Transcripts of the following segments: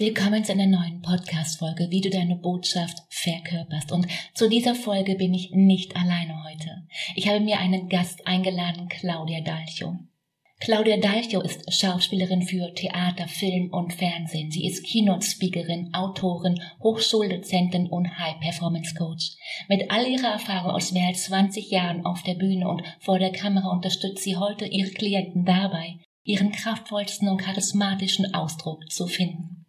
Willkommen zu einer neuen Podcast-Folge, wie du deine Botschaft verkörperst. Und zu dieser Folge bin ich nicht alleine heute. Ich habe mir einen Gast eingeladen, Claudia Dalcho. Claudia Dalcho ist Schauspielerin für Theater, Film und Fernsehen. Sie ist Keynote-Speakerin, Autorin, Hochschuldozentin und High-Performance-Coach. Mit all ihrer Erfahrung aus mehr als 20 Jahren auf der Bühne und vor der Kamera unterstützt sie heute ihre Klienten dabei, ihren kraftvollsten und charismatischen Ausdruck zu finden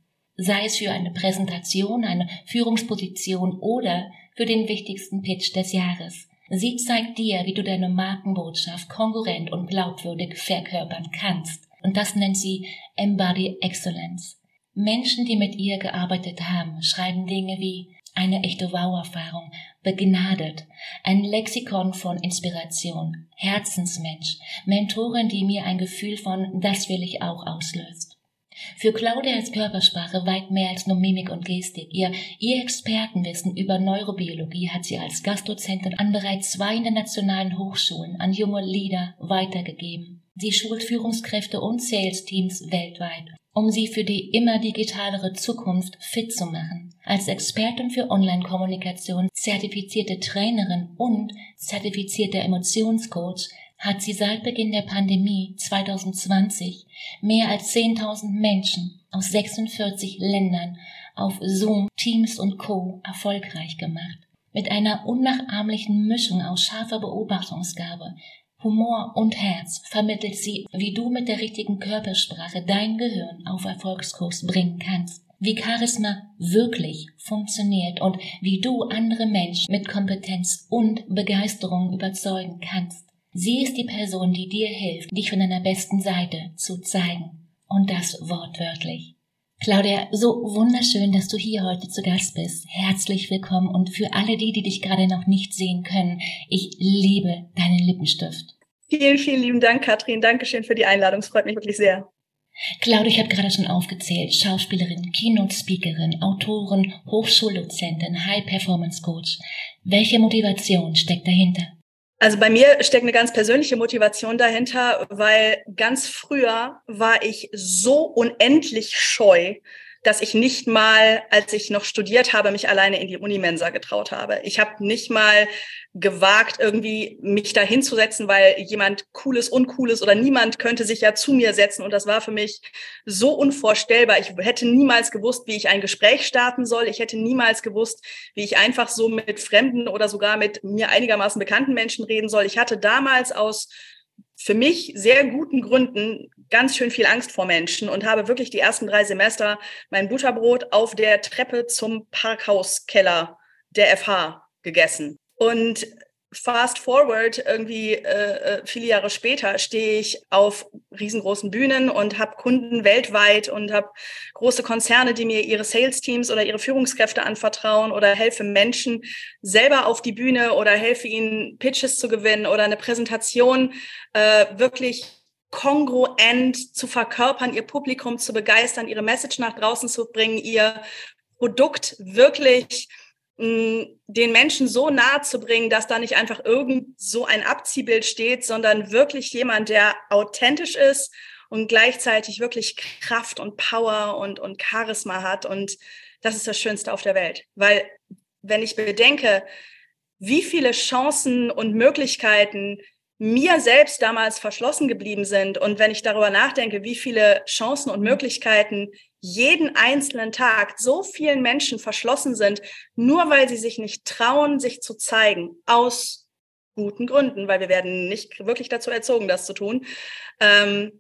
sei es für eine Präsentation, eine Führungsposition oder für den wichtigsten Pitch des Jahres. Sie zeigt dir, wie du deine Markenbotschaft konkurrent und glaubwürdig verkörpern kannst. Und das nennt sie Embody Excellence. Menschen, die mit ihr gearbeitet haben, schreiben Dinge wie eine echte Wow-Erfahrung, begnadet, ein Lexikon von Inspiration, Herzensmensch, Mentorin, die mir ein Gefühl von das will ich auch auslöst. Für Claudia ist Körpersprache weit mehr als nur Mimik und Gestik. Ihr, ihr Expertenwissen über Neurobiologie hat sie als Gastdozentin an bereits zwei internationalen Hochschulen an junge Leader weitergegeben. Sie schult Führungskräfte und Sales-Teams weltweit, um sie für die immer digitalere Zukunft fit zu machen. Als Expertin für Online-Kommunikation, zertifizierte Trainerin und zertifizierte Emotionscoach hat sie seit Beginn der Pandemie 2020 mehr als 10.000 Menschen aus 46 Ländern auf Zoom, Teams und Co. erfolgreich gemacht. Mit einer unnachahmlichen Mischung aus scharfer Beobachtungsgabe, Humor und Herz vermittelt sie, wie du mit der richtigen Körpersprache dein Gehirn auf Erfolgskurs bringen kannst, wie Charisma wirklich funktioniert und wie du andere Menschen mit Kompetenz und Begeisterung überzeugen kannst. Sie ist die Person, die dir hilft, dich von deiner besten Seite zu zeigen. Und das wortwörtlich. Claudia, so wunderschön, dass du hier heute zu Gast bist. Herzlich willkommen und für alle die, die dich gerade noch nicht sehen können, ich liebe deinen Lippenstift. Vielen, vielen lieben Dank, Katrin. Dankeschön für die Einladung. Es freut mich wirklich sehr. Claudia, ich habe gerade schon aufgezählt. Schauspielerin, Keynote-Speakerin, Autorin, Hochschuldozentin, High-Performance-Coach. Welche Motivation steckt dahinter? Also bei mir steckt eine ganz persönliche Motivation dahinter, weil ganz früher war ich so unendlich scheu, dass ich nicht mal, als ich noch studiert habe, mich alleine in die Unimensa getraut habe. Ich habe nicht mal gewagt, irgendwie mich da hinzusetzen, weil jemand Cooles, Uncooles oder niemand könnte sich ja zu mir setzen. Und das war für mich so unvorstellbar. Ich hätte niemals gewusst, wie ich ein Gespräch starten soll. Ich hätte niemals gewusst, wie ich einfach so mit Fremden oder sogar mit mir einigermaßen bekannten Menschen reden soll. Ich hatte damals aus für mich sehr guten Gründen ganz schön viel Angst vor Menschen und habe wirklich die ersten drei Semester mein Butterbrot auf der Treppe zum Parkhauskeller der FH gegessen. Und fast forward, irgendwie äh, äh, viele Jahre später, stehe ich auf riesengroßen Bühnen und habe Kunden weltweit und habe große Konzerne, die mir ihre Sales-Teams oder ihre Führungskräfte anvertrauen oder helfe Menschen selber auf die Bühne oder helfe ihnen Pitches zu gewinnen oder eine Präsentation äh, wirklich kongruent zu verkörpern, ihr Publikum zu begeistern, ihre Message nach draußen zu bringen, ihr Produkt wirklich den Menschen so nahe zu bringen, dass da nicht einfach irgend so ein Abziehbild steht, sondern wirklich jemand, der authentisch ist und gleichzeitig wirklich Kraft und Power und, und Charisma hat. Und das ist das Schönste auf der Welt. Weil wenn ich bedenke, wie viele Chancen und Möglichkeiten mir selbst damals verschlossen geblieben sind. Und wenn ich darüber nachdenke, wie viele Chancen und Möglichkeiten jeden einzelnen Tag so vielen Menschen verschlossen sind, nur weil sie sich nicht trauen, sich zu zeigen, aus guten Gründen, weil wir werden nicht wirklich dazu erzogen, das zu tun. Ähm,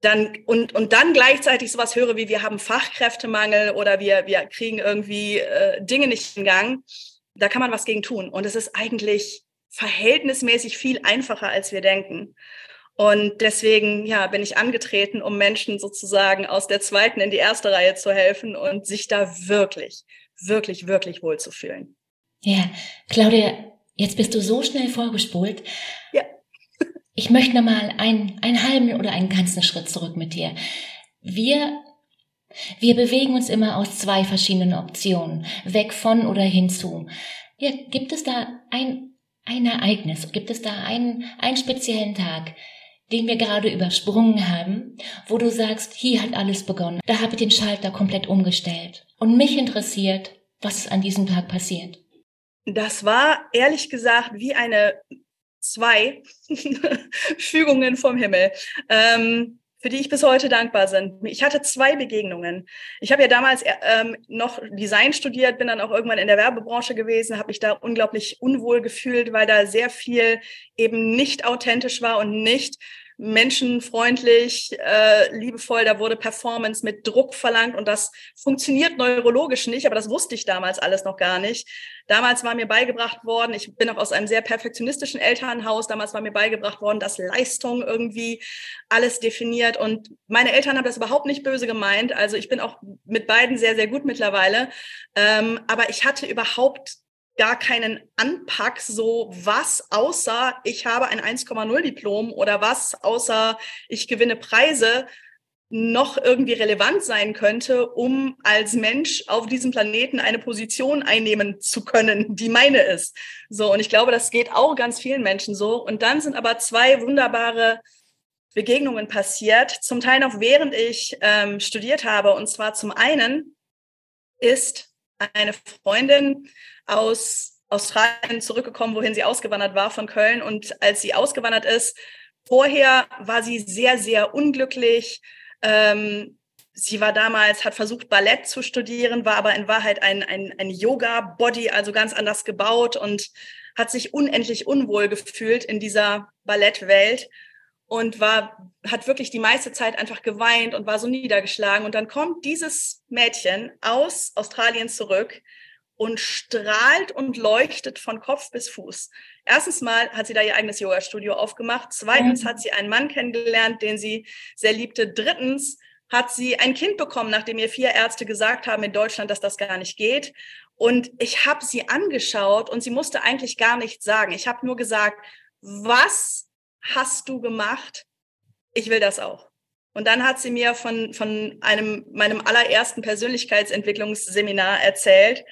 dann und und dann gleichzeitig sowas höre wie wir haben Fachkräftemangel oder wir wir kriegen irgendwie äh, Dinge nicht in Gang, da kann man was gegen tun und es ist eigentlich verhältnismäßig viel einfacher, als wir denken. Und deswegen, ja, bin ich angetreten, um Menschen sozusagen aus der zweiten in die erste Reihe zu helfen und sich da wirklich, wirklich, wirklich wohlzufühlen. Ja, Claudia, jetzt bist du so schnell vorgespult. Ja. Ich möchte noch mal einen, einen halben oder einen ganzen Schritt zurück mit dir. Wir wir bewegen uns immer aus zwei verschiedenen Optionen, weg von oder hinzu. Ja, gibt es da ein ein Ereignis? Gibt es da einen, einen speziellen Tag, den wir gerade übersprungen haben, wo du sagst, hier hat alles begonnen. Da habe ich den Schalter komplett umgestellt. Und mich interessiert, was an diesem Tag passiert. Das war ehrlich gesagt wie eine zwei Fügungen vom Himmel. Ähm, für die ich bis heute dankbar bin. Ich hatte zwei Begegnungen. Ich habe ja damals ähm, noch Design studiert, bin dann auch irgendwann in der Werbebranche gewesen, habe mich da unglaublich unwohl gefühlt, weil da sehr viel eben nicht authentisch war und nicht menschenfreundlich, äh, liebevoll. Da wurde Performance mit Druck verlangt und das funktioniert neurologisch nicht, aber das wusste ich damals alles noch gar nicht. Damals war mir beigebracht worden, ich bin auch aus einem sehr perfektionistischen Elternhaus, damals war mir beigebracht worden, dass Leistung irgendwie alles definiert und meine Eltern haben das überhaupt nicht böse gemeint. Also ich bin auch mit beiden sehr, sehr gut mittlerweile. Ähm, aber ich hatte überhaupt gar keinen Anpack, so was außer ich habe ein 1,0 Diplom oder was außer ich gewinne Preise noch irgendwie relevant sein könnte, um als Mensch auf diesem Planeten eine Position einnehmen zu können, die meine ist. So, und ich glaube, das geht auch ganz vielen Menschen so. Und dann sind aber zwei wunderbare Begegnungen passiert, zum Teil noch während ich ähm, studiert habe. Und zwar zum einen ist eine Freundin aus Australien zurückgekommen, wohin sie ausgewandert war von Köln. Und als sie ausgewandert ist, vorher war sie sehr, sehr unglücklich. Ähm, sie war damals, hat versucht, Ballett zu studieren, war aber in Wahrheit ein, ein, ein Yoga-Body, also ganz anders gebaut und hat sich unendlich unwohl gefühlt in dieser Ballettwelt und war, hat wirklich die meiste Zeit einfach geweint und war so niedergeschlagen. Und dann kommt dieses Mädchen aus Australien zurück, und strahlt und leuchtet von Kopf bis Fuß. Erstens mal hat sie da ihr eigenes Yoga-Studio aufgemacht. Zweitens hat sie einen Mann kennengelernt, den sie sehr liebte. Drittens hat sie ein Kind bekommen, nachdem ihr vier Ärzte gesagt haben in Deutschland, dass das gar nicht geht. Und ich habe sie angeschaut und sie musste eigentlich gar nichts sagen. Ich habe nur gesagt, was hast du gemacht? Ich will das auch. Und dann hat sie mir von, von einem, meinem allerersten Persönlichkeitsentwicklungsseminar erzählt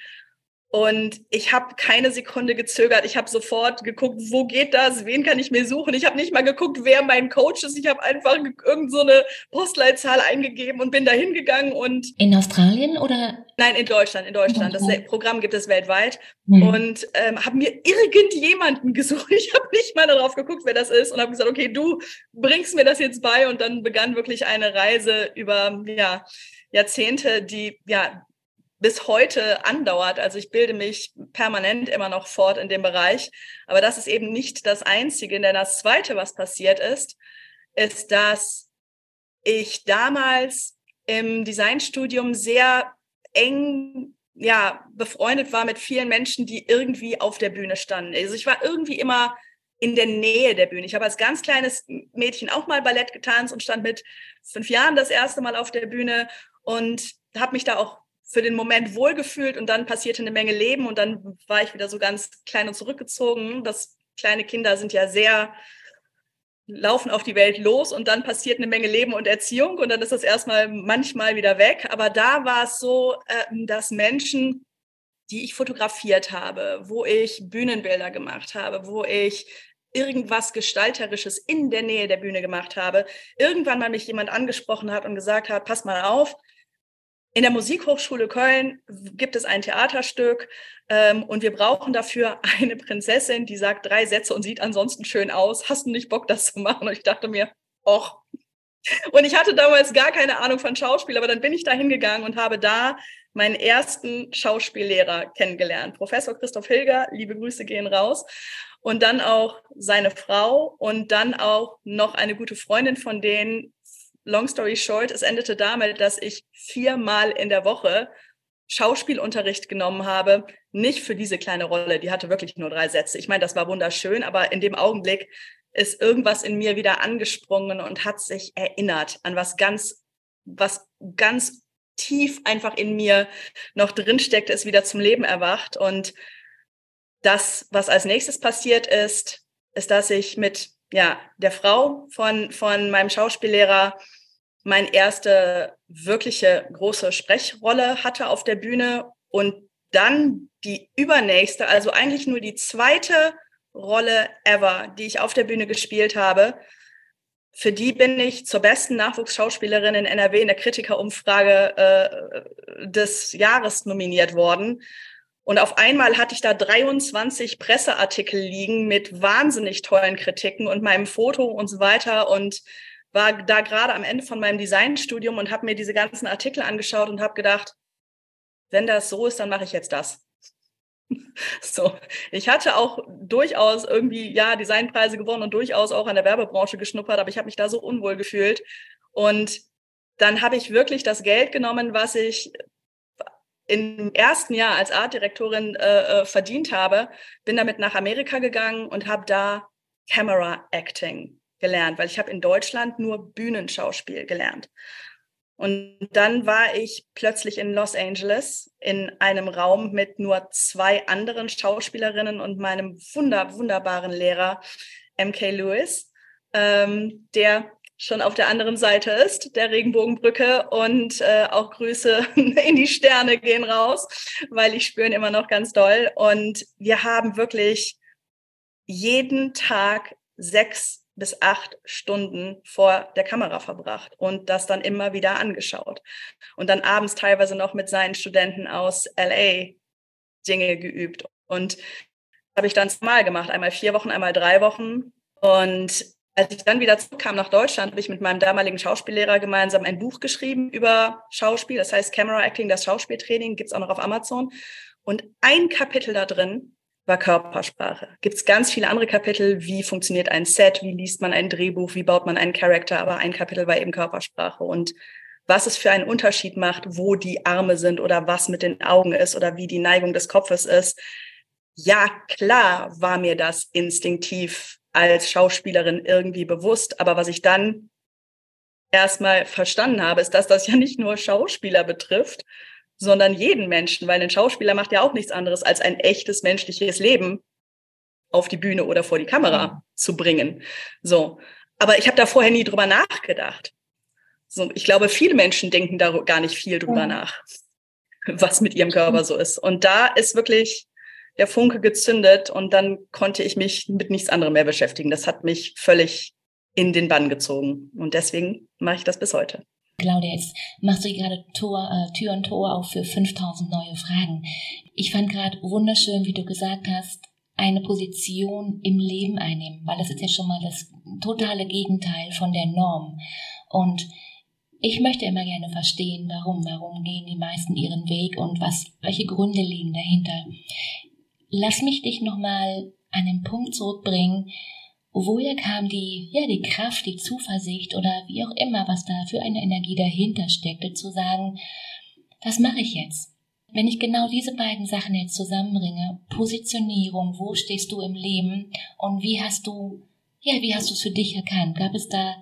und ich habe keine Sekunde gezögert. Ich habe sofort geguckt, wo geht das? Wen kann ich mir suchen? Ich habe nicht mal geguckt, wer mein Coach ist. Ich habe einfach irgend so eine Postleitzahl eingegeben und bin da hingegangen und in Australien oder? Nein, in Deutschland. In Deutschland. Das Programm gibt es weltweit mhm. und ähm, habe mir irgendjemanden gesucht. Ich habe nicht mal darauf geguckt, wer das ist und habe gesagt, okay, du bringst mir das jetzt bei und dann begann wirklich eine Reise über ja Jahrzehnte, die ja bis heute andauert. Also ich bilde mich permanent immer noch fort in dem Bereich. Aber das ist eben nicht das Einzige. Denn das Zweite, was passiert ist, ist, dass ich damals im Designstudium sehr eng ja, befreundet war mit vielen Menschen, die irgendwie auf der Bühne standen. Also ich war irgendwie immer in der Nähe der Bühne. Ich habe als ganz kleines Mädchen auch mal Ballett getanzt und stand mit fünf Jahren das erste Mal auf der Bühne und habe mich da auch für den Moment wohlgefühlt und dann passierte eine Menge Leben und dann war ich wieder so ganz klein und zurückgezogen. Das kleine Kinder sind ja sehr laufen auf die Welt los und dann passiert eine Menge Leben und Erziehung und dann ist das erstmal manchmal wieder weg. Aber da war es so, ähm, dass Menschen, die ich fotografiert habe, wo ich Bühnenbilder gemacht habe, wo ich irgendwas Gestalterisches in der Nähe der Bühne gemacht habe, irgendwann mal mich jemand angesprochen hat und gesagt hat, pass mal auf, in der Musikhochschule Köln gibt es ein Theaterstück ähm, und wir brauchen dafür eine Prinzessin, die sagt drei Sätze und sieht ansonsten schön aus. Hast du nicht Bock, das zu machen? Und ich dachte mir, och. Und ich hatte damals gar keine Ahnung von Schauspiel, aber dann bin ich da hingegangen und habe da meinen ersten Schauspiellehrer kennengelernt. Professor Christoph Hilger, liebe Grüße gehen raus. Und dann auch seine Frau und dann auch noch eine gute Freundin von denen, long story short, es endete damit, dass ich viermal in der Woche Schauspielunterricht genommen habe, nicht für diese kleine Rolle, die hatte wirklich nur drei Sätze. Ich meine, das war wunderschön, aber in dem Augenblick ist irgendwas in mir wieder angesprungen und hat sich erinnert an was ganz, was ganz tief einfach in mir noch drinsteckt, ist wieder zum Leben erwacht. Und das, was als nächstes passiert ist, ist, dass ich mit ja, der Frau von, von meinem Schauspiellehrer meine erste wirkliche große Sprechrolle hatte auf der Bühne und dann die übernächste, also eigentlich nur die zweite Rolle ever, die ich auf der Bühne gespielt habe. Für die bin ich zur besten Nachwuchsschauspielerin in NRW in der Kritikerumfrage äh, des Jahres nominiert worden. Und auf einmal hatte ich da 23 Presseartikel liegen mit wahnsinnig tollen Kritiken und meinem Foto und so weiter. Und war da gerade am Ende von meinem Designstudium und habe mir diese ganzen Artikel angeschaut und habe gedacht, wenn das so ist, dann mache ich jetzt das. So, ich hatte auch durchaus irgendwie ja Designpreise gewonnen und durchaus auch an der Werbebranche geschnuppert, aber ich habe mich da so unwohl gefühlt und dann habe ich wirklich das Geld genommen, was ich im ersten Jahr als Artdirektorin äh, äh verdient habe, bin damit nach Amerika gegangen und habe da Camera Acting gelernt, weil ich habe in Deutschland nur Bühnenschauspiel gelernt. Und dann war ich plötzlich in Los Angeles in einem Raum mit nur zwei anderen Schauspielerinnen und meinem wunder, wunderbaren Lehrer MK Lewis, ähm, der schon auf der anderen Seite ist, der Regenbogenbrücke. Und äh, auch Grüße in die Sterne gehen raus, weil ich spüre ihn immer noch ganz doll. Und wir haben wirklich jeden Tag sechs bis acht Stunden vor der Kamera verbracht und das dann immer wieder angeschaut. Und dann abends teilweise noch mit seinen Studenten aus LA Dinge geübt. Und habe ich dann mal gemacht, einmal vier Wochen, einmal drei Wochen. Und als ich dann wieder zurückkam nach Deutschland, habe ich mit meinem damaligen Schauspiellehrer gemeinsam ein Buch geschrieben über Schauspiel. Das heißt Camera Acting, das Schauspieltraining, gibt's auch noch auf Amazon. Und ein Kapitel da drin war Körpersprache. Gibt es ganz viele andere Kapitel, wie funktioniert ein Set, wie liest man ein Drehbuch, wie baut man einen Charakter, aber ein Kapitel war eben Körpersprache. Und was es für einen Unterschied macht, wo die Arme sind oder was mit den Augen ist oder wie die Neigung des Kopfes ist. Ja, klar war mir das instinktiv als Schauspielerin irgendwie bewusst, aber was ich dann erstmal verstanden habe, ist, dass das ja nicht nur Schauspieler betrifft, sondern jeden Menschen, weil ein Schauspieler macht ja auch nichts anderes, als ein echtes menschliches Leben auf die Bühne oder vor die Kamera mhm. zu bringen. So. Aber ich habe da vorher nie drüber nachgedacht. So, ich glaube, viele Menschen denken da gar nicht viel drüber mhm. nach, was mit ihrem Körper so ist. Und da ist wirklich der Funke gezündet und dann konnte ich mich mit nichts anderem mehr beschäftigen. Das hat mich völlig in den Bann gezogen. Und deswegen mache ich das bis heute. Claudia, jetzt machst du gerade Tor, äh, Tür und Tor auf für 5000 neue Fragen. Ich fand gerade wunderschön, wie du gesagt hast, eine Position im Leben einnehmen, weil das ist ja schon mal das totale Gegenteil von der Norm. Und ich möchte immer gerne verstehen, warum, warum gehen die meisten ihren Weg und was, welche Gründe liegen dahinter. Lass mich dich nochmal an den Punkt zurückbringen, woher kam die, ja, die Kraft, die Zuversicht oder wie auch immer, was da für eine Energie dahinter steckte, zu sagen, was mache ich jetzt? Wenn ich genau diese beiden Sachen jetzt zusammenbringe, Positionierung, wo stehst du im Leben und wie hast du, ja, wie hast du es für dich erkannt? Gab es da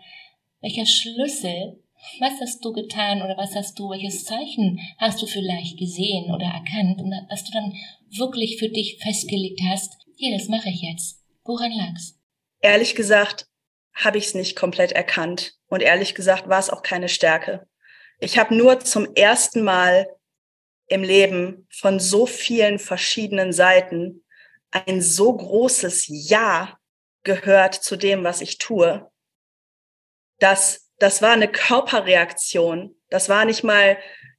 welcher Schlüssel? Was hast du getan oder was hast du, welches Zeichen hast du vielleicht gesehen oder erkannt und dass du dann wirklich für dich festgelegt hast, hier, das mache ich jetzt. Woran lag's? Ehrlich gesagt habe ich es nicht komplett erkannt. Und ehrlich gesagt war es auch keine Stärke. Ich habe nur zum ersten Mal im Leben von so vielen verschiedenen Seiten ein so großes Ja gehört zu dem, was ich tue. Das, das war eine Körperreaktion. Das war nicht mal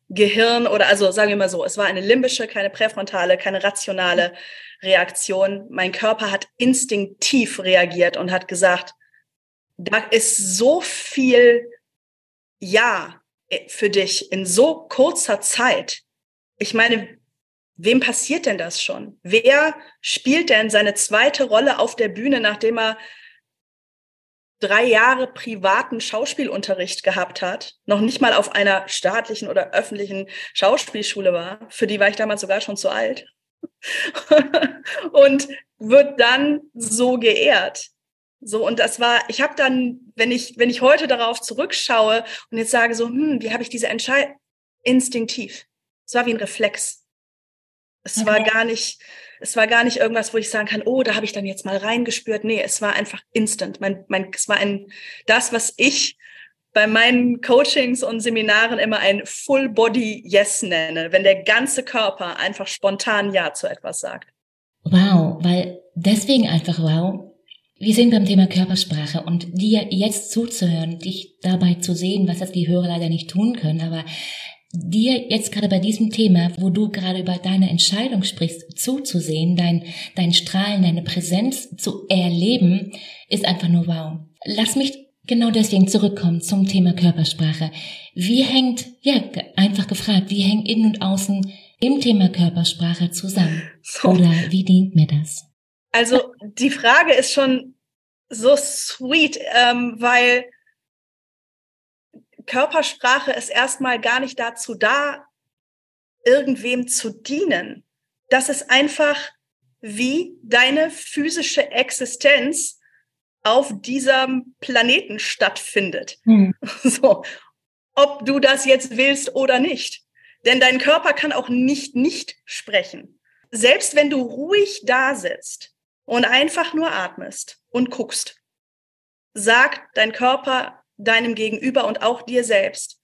Gehirn oder also sagen wir mal so, es war eine limbische, keine präfrontale, keine rationale Reaktion. Mein Körper hat instinktiv reagiert und hat gesagt, da ist so viel Ja für dich in so kurzer Zeit. Ich meine, wem passiert denn das schon? Wer spielt denn seine zweite Rolle auf der Bühne, nachdem er drei Jahre privaten Schauspielunterricht gehabt hat, noch nicht mal auf einer staatlichen oder öffentlichen Schauspielschule war, für die war ich damals sogar schon zu alt, und wird dann so geehrt. So, und das war, ich habe dann, wenn ich, wenn ich heute darauf zurückschaue und jetzt sage so, hm, wie habe ich diese Entscheidung? Instinktiv. Es war wie ein Reflex. Es okay. war gar nicht, es war gar nicht irgendwas, wo ich sagen kann, oh, da habe ich dann jetzt mal reingespürt. Nee, es war einfach instant. Mein, mein, es war ein, das, was ich bei meinen Coachings und Seminaren immer ein Full Body Yes nenne, wenn der ganze Körper einfach spontan Ja zu etwas sagt. Wow, weil deswegen einfach wow. Wir sind beim Thema Körpersprache und dir jetzt zuzuhören, dich dabei zu sehen, was das die Hörer leider nicht tun können, aber dir jetzt gerade bei diesem Thema, wo du gerade über deine Entscheidung sprichst, zuzusehen, dein, dein Strahlen, deine Präsenz zu erleben, ist einfach nur wow. Lass mich genau deswegen zurückkommen zum Thema Körpersprache. Wie hängt, ja, einfach gefragt, wie hängt innen und außen im Thema Körpersprache zusammen? So. Oder wie dient mir das? Also die Frage ist schon so sweet, ähm, weil Körpersprache ist erstmal gar nicht dazu da, irgendwem zu dienen. Das ist einfach, wie deine physische Existenz auf diesem Planeten stattfindet. Mhm. So, ob du das jetzt willst oder nicht. Denn dein Körper kann auch nicht nicht sprechen. Selbst wenn du ruhig da sitzt und einfach nur atmest und guckst, sagt dein Körper deinem Gegenüber und auch dir selbst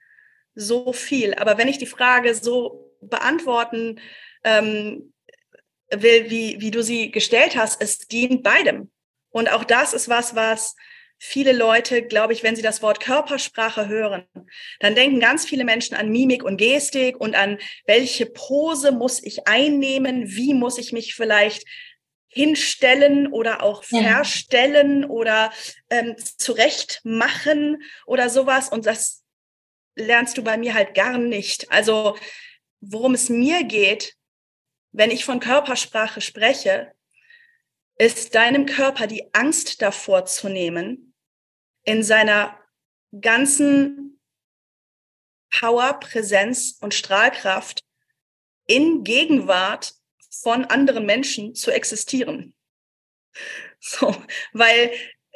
so viel. Aber wenn ich die Frage so beantworten ähm, will, wie, wie du sie gestellt hast, es dient beidem. Und auch das ist was, was viele Leute, glaube ich, wenn sie das Wort Körpersprache hören, dann denken ganz viele Menschen an Mimik und Gestik und an welche Pose muss ich einnehmen, wie muss ich mich vielleicht hinstellen oder auch verstellen ja. oder ähm, zurecht machen oder sowas. Und das lernst du bei mir halt gar nicht. Also worum es mir geht, wenn ich von Körpersprache spreche, ist deinem Körper die Angst davor zu nehmen, in seiner ganzen Power, Präsenz und Strahlkraft in Gegenwart von anderen Menschen zu existieren. So, weil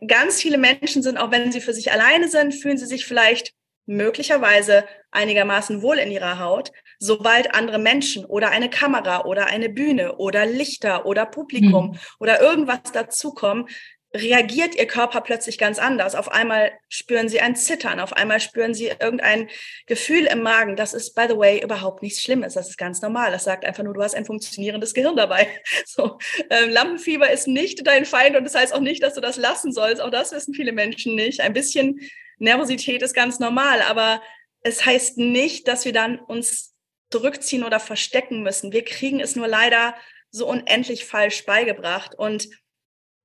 ganz viele Menschen sind, auch wenn sie für sich alleine sind, fühlen sie sich vielleicht möglicherweise einigermaßen wohl in ihrer Haut, sobald andere Menschen oder eine Kamera oder eine Bühne oder Lichter oder Publikum mhm. oder irgendwas dazukommen, reagiert ihr Körper plötzlich ganz anders. Auf einmal spüren sie ein Zittern, auf einmal spüren sie irgendein Gefühl im Magen. Das ist, by the way, überhaupt nichts Schlimmes. Das ist ganz normal. Das sagt einfach nur, du hast ein funktionierendes Gehirn dabei. So, ähm, Lampenfieber ist nicht dein Feind und das heißt auch nicht, dass du das lassen sollst. Auch das wissen viele Menschen nicht. Ein bisschen Nervosität ist ganz normal, aber es heißt nicht, dass wir dann uns zurückziehen oder verstecken müssen. Wir kriegen es nur leider so unendlich falsch beigebracht und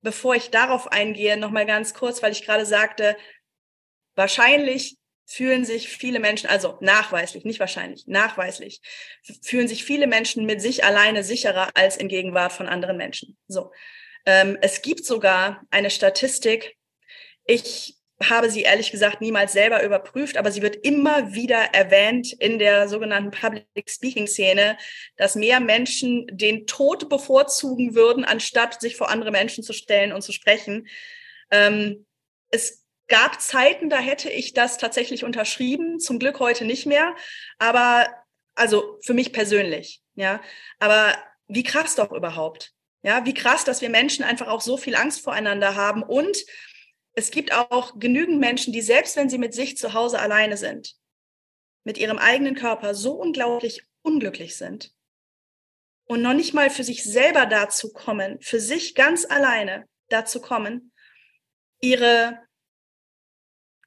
bevor ich darauf eingehe, nochmal ganz kurz, weil ich gerade sagte, wahrscheinlich fühlen sich viele Menschen, also nachweislich, nicht wahrscheinlich, nachweislich, fühlen sich viele Menschen mit sich alleine sicherer als in Gegenwart von anderen Menschen. So. Ähm, es gibt sogar eine Statistik, ich habe sie ehrlich gesagt niemals selber überprüft, aber sie wird immer wieder erwähnt in der sogenannten Public Speaking Szene, dass mehr Menschen den Tod bevorzugen würden, anstatt sich vor andere Menschen zu stellen und zu sprechen. Ähm, es gab Zeiten, da hätte ich das tatsächlich unterschrieben, zum Glück heute nicht mehr, aber also für mich persönlich, ja, aber wie krass doch überhaupt. Ja, wie krass, dass wir Menschen einfach auch so viel Angst voreinander haben und es gibt auch genügend Menschen, die selbst wenn sie mit sich zu Hause alleine sind, mit ihrem eigenen Körper so unglaublich unglücklich sind und noch nicht mal für sich selber dazu kommen, für sich ganz alleine dazu kommen, ihre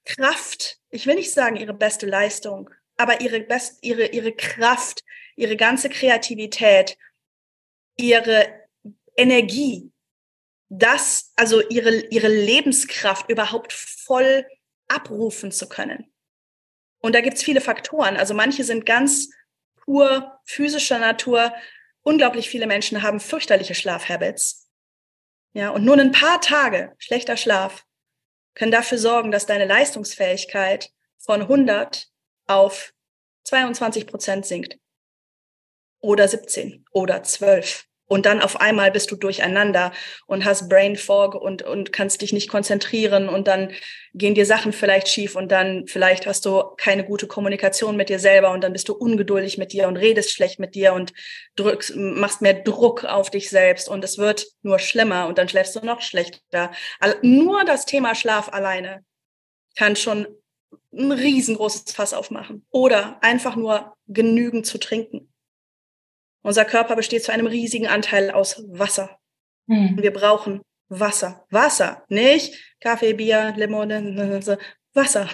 Kraft, ich will nicht sagen ihre beste Leistung, aber ihre best, ihre, ihre Kraft, ihre ganze Kreativität, ihre Energie, das, also ihre, ihre Lebenskraft überhaupt voll abrufen zu können. Und da gibt's viele Faktoren. Also manche sind ganz pur physischer Natur. Unglaublich viele Menschen haben fürchterliche Schlafhabits. Ja, und nur ein paar Tage schlechter Schlaf können dafür sorgen, dass deine Leistungsfähigkeit von 100 auf 22 Prozent sinkt. Oder 17 oder 12. Und dann auf einmal bist du durcheinander und hast Brain Fog und, und kannst dich nicht konzentrieren und dann gehen dir Sachen vielleicht schief und dann vielleicht hast du keine gute Kommunikation mit dir selber und dann bist du ungeduldig mit dir und redest schlecht mit dir und drückst, machst mehr Druck auf dich selbst und es wird nur schlimmer und dann schläfst du noch schlechter. Nur das Thema Schlaf alleine kann schon ein riesengroßes Fass aufmachen oder einfach nur genügend zu trinken. Unser Körper besteht zu einem riesigen Anteil aus Wasser. Mhm. Wir brauchen Wasser. Wasser, nicht Kaffee, Bier, Limonade, Wasser.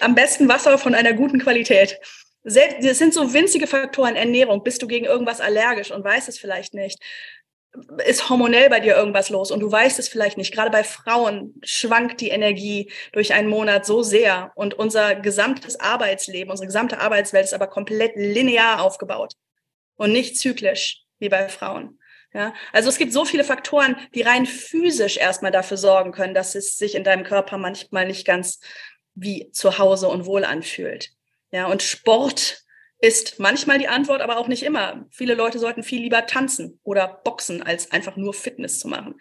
Am besten Wasser von einer guten Qualität. Das sind so winzige Faktoren. Ernährung. Bist du gegen irgendwas allergisch und weißt es vielleicht nicht? Ist hormonell bei dir irgendwas los und du weißt es vielleicht nicht? Gerade bei Frauen schwankt die Energie durch einen Monat so sehr und unser gesamtes Arbeitsleben, unsere gesamte Arbeitswelt ist aber komplett linear aufgebaut und nicht zyklisch wie bei Frauen. Ja, also es gibt so viele Faktoren, die rein physisch erstmal dafür sorgen können, dass es sich in deinem Körper manchmal nicht ganz wie zu Hause und wohl anfühlt. Ja, und Sport ist manchmal die Antwort, aber auch nicht immer. Viele Leute sollten viel lieber tanzen oder boxen, als einfach nur Fitness zu machen.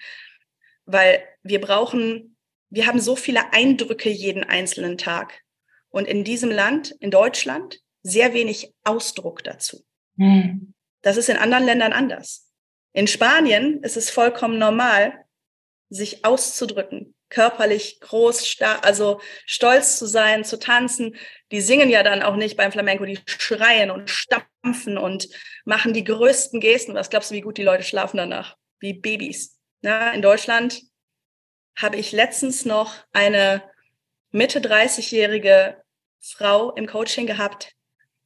Weil wir brauchen, wir haben so viele Eindrücke jeden einzelnen Tag. Und in diesem Land, in Deutschland, sehr wenig Ausdruck dazu. Mhm. Das ist in anderen Ländern anders. In Spanien ist es vollkommen normal, sich auszudrücken, körperlich groß, stark, also stolz zu sein, zu tanzen. Die singen ja dann auch nicht beim Flamenco, die schreien und stampfen und machen die größten Gesten. Was glaubst du, wie gut die Leute schlafen danach? Wie Babys. Ja, in Deutschland habe ich letztens noch eine Mitte 30-jährige Frau im Coaching gehabt,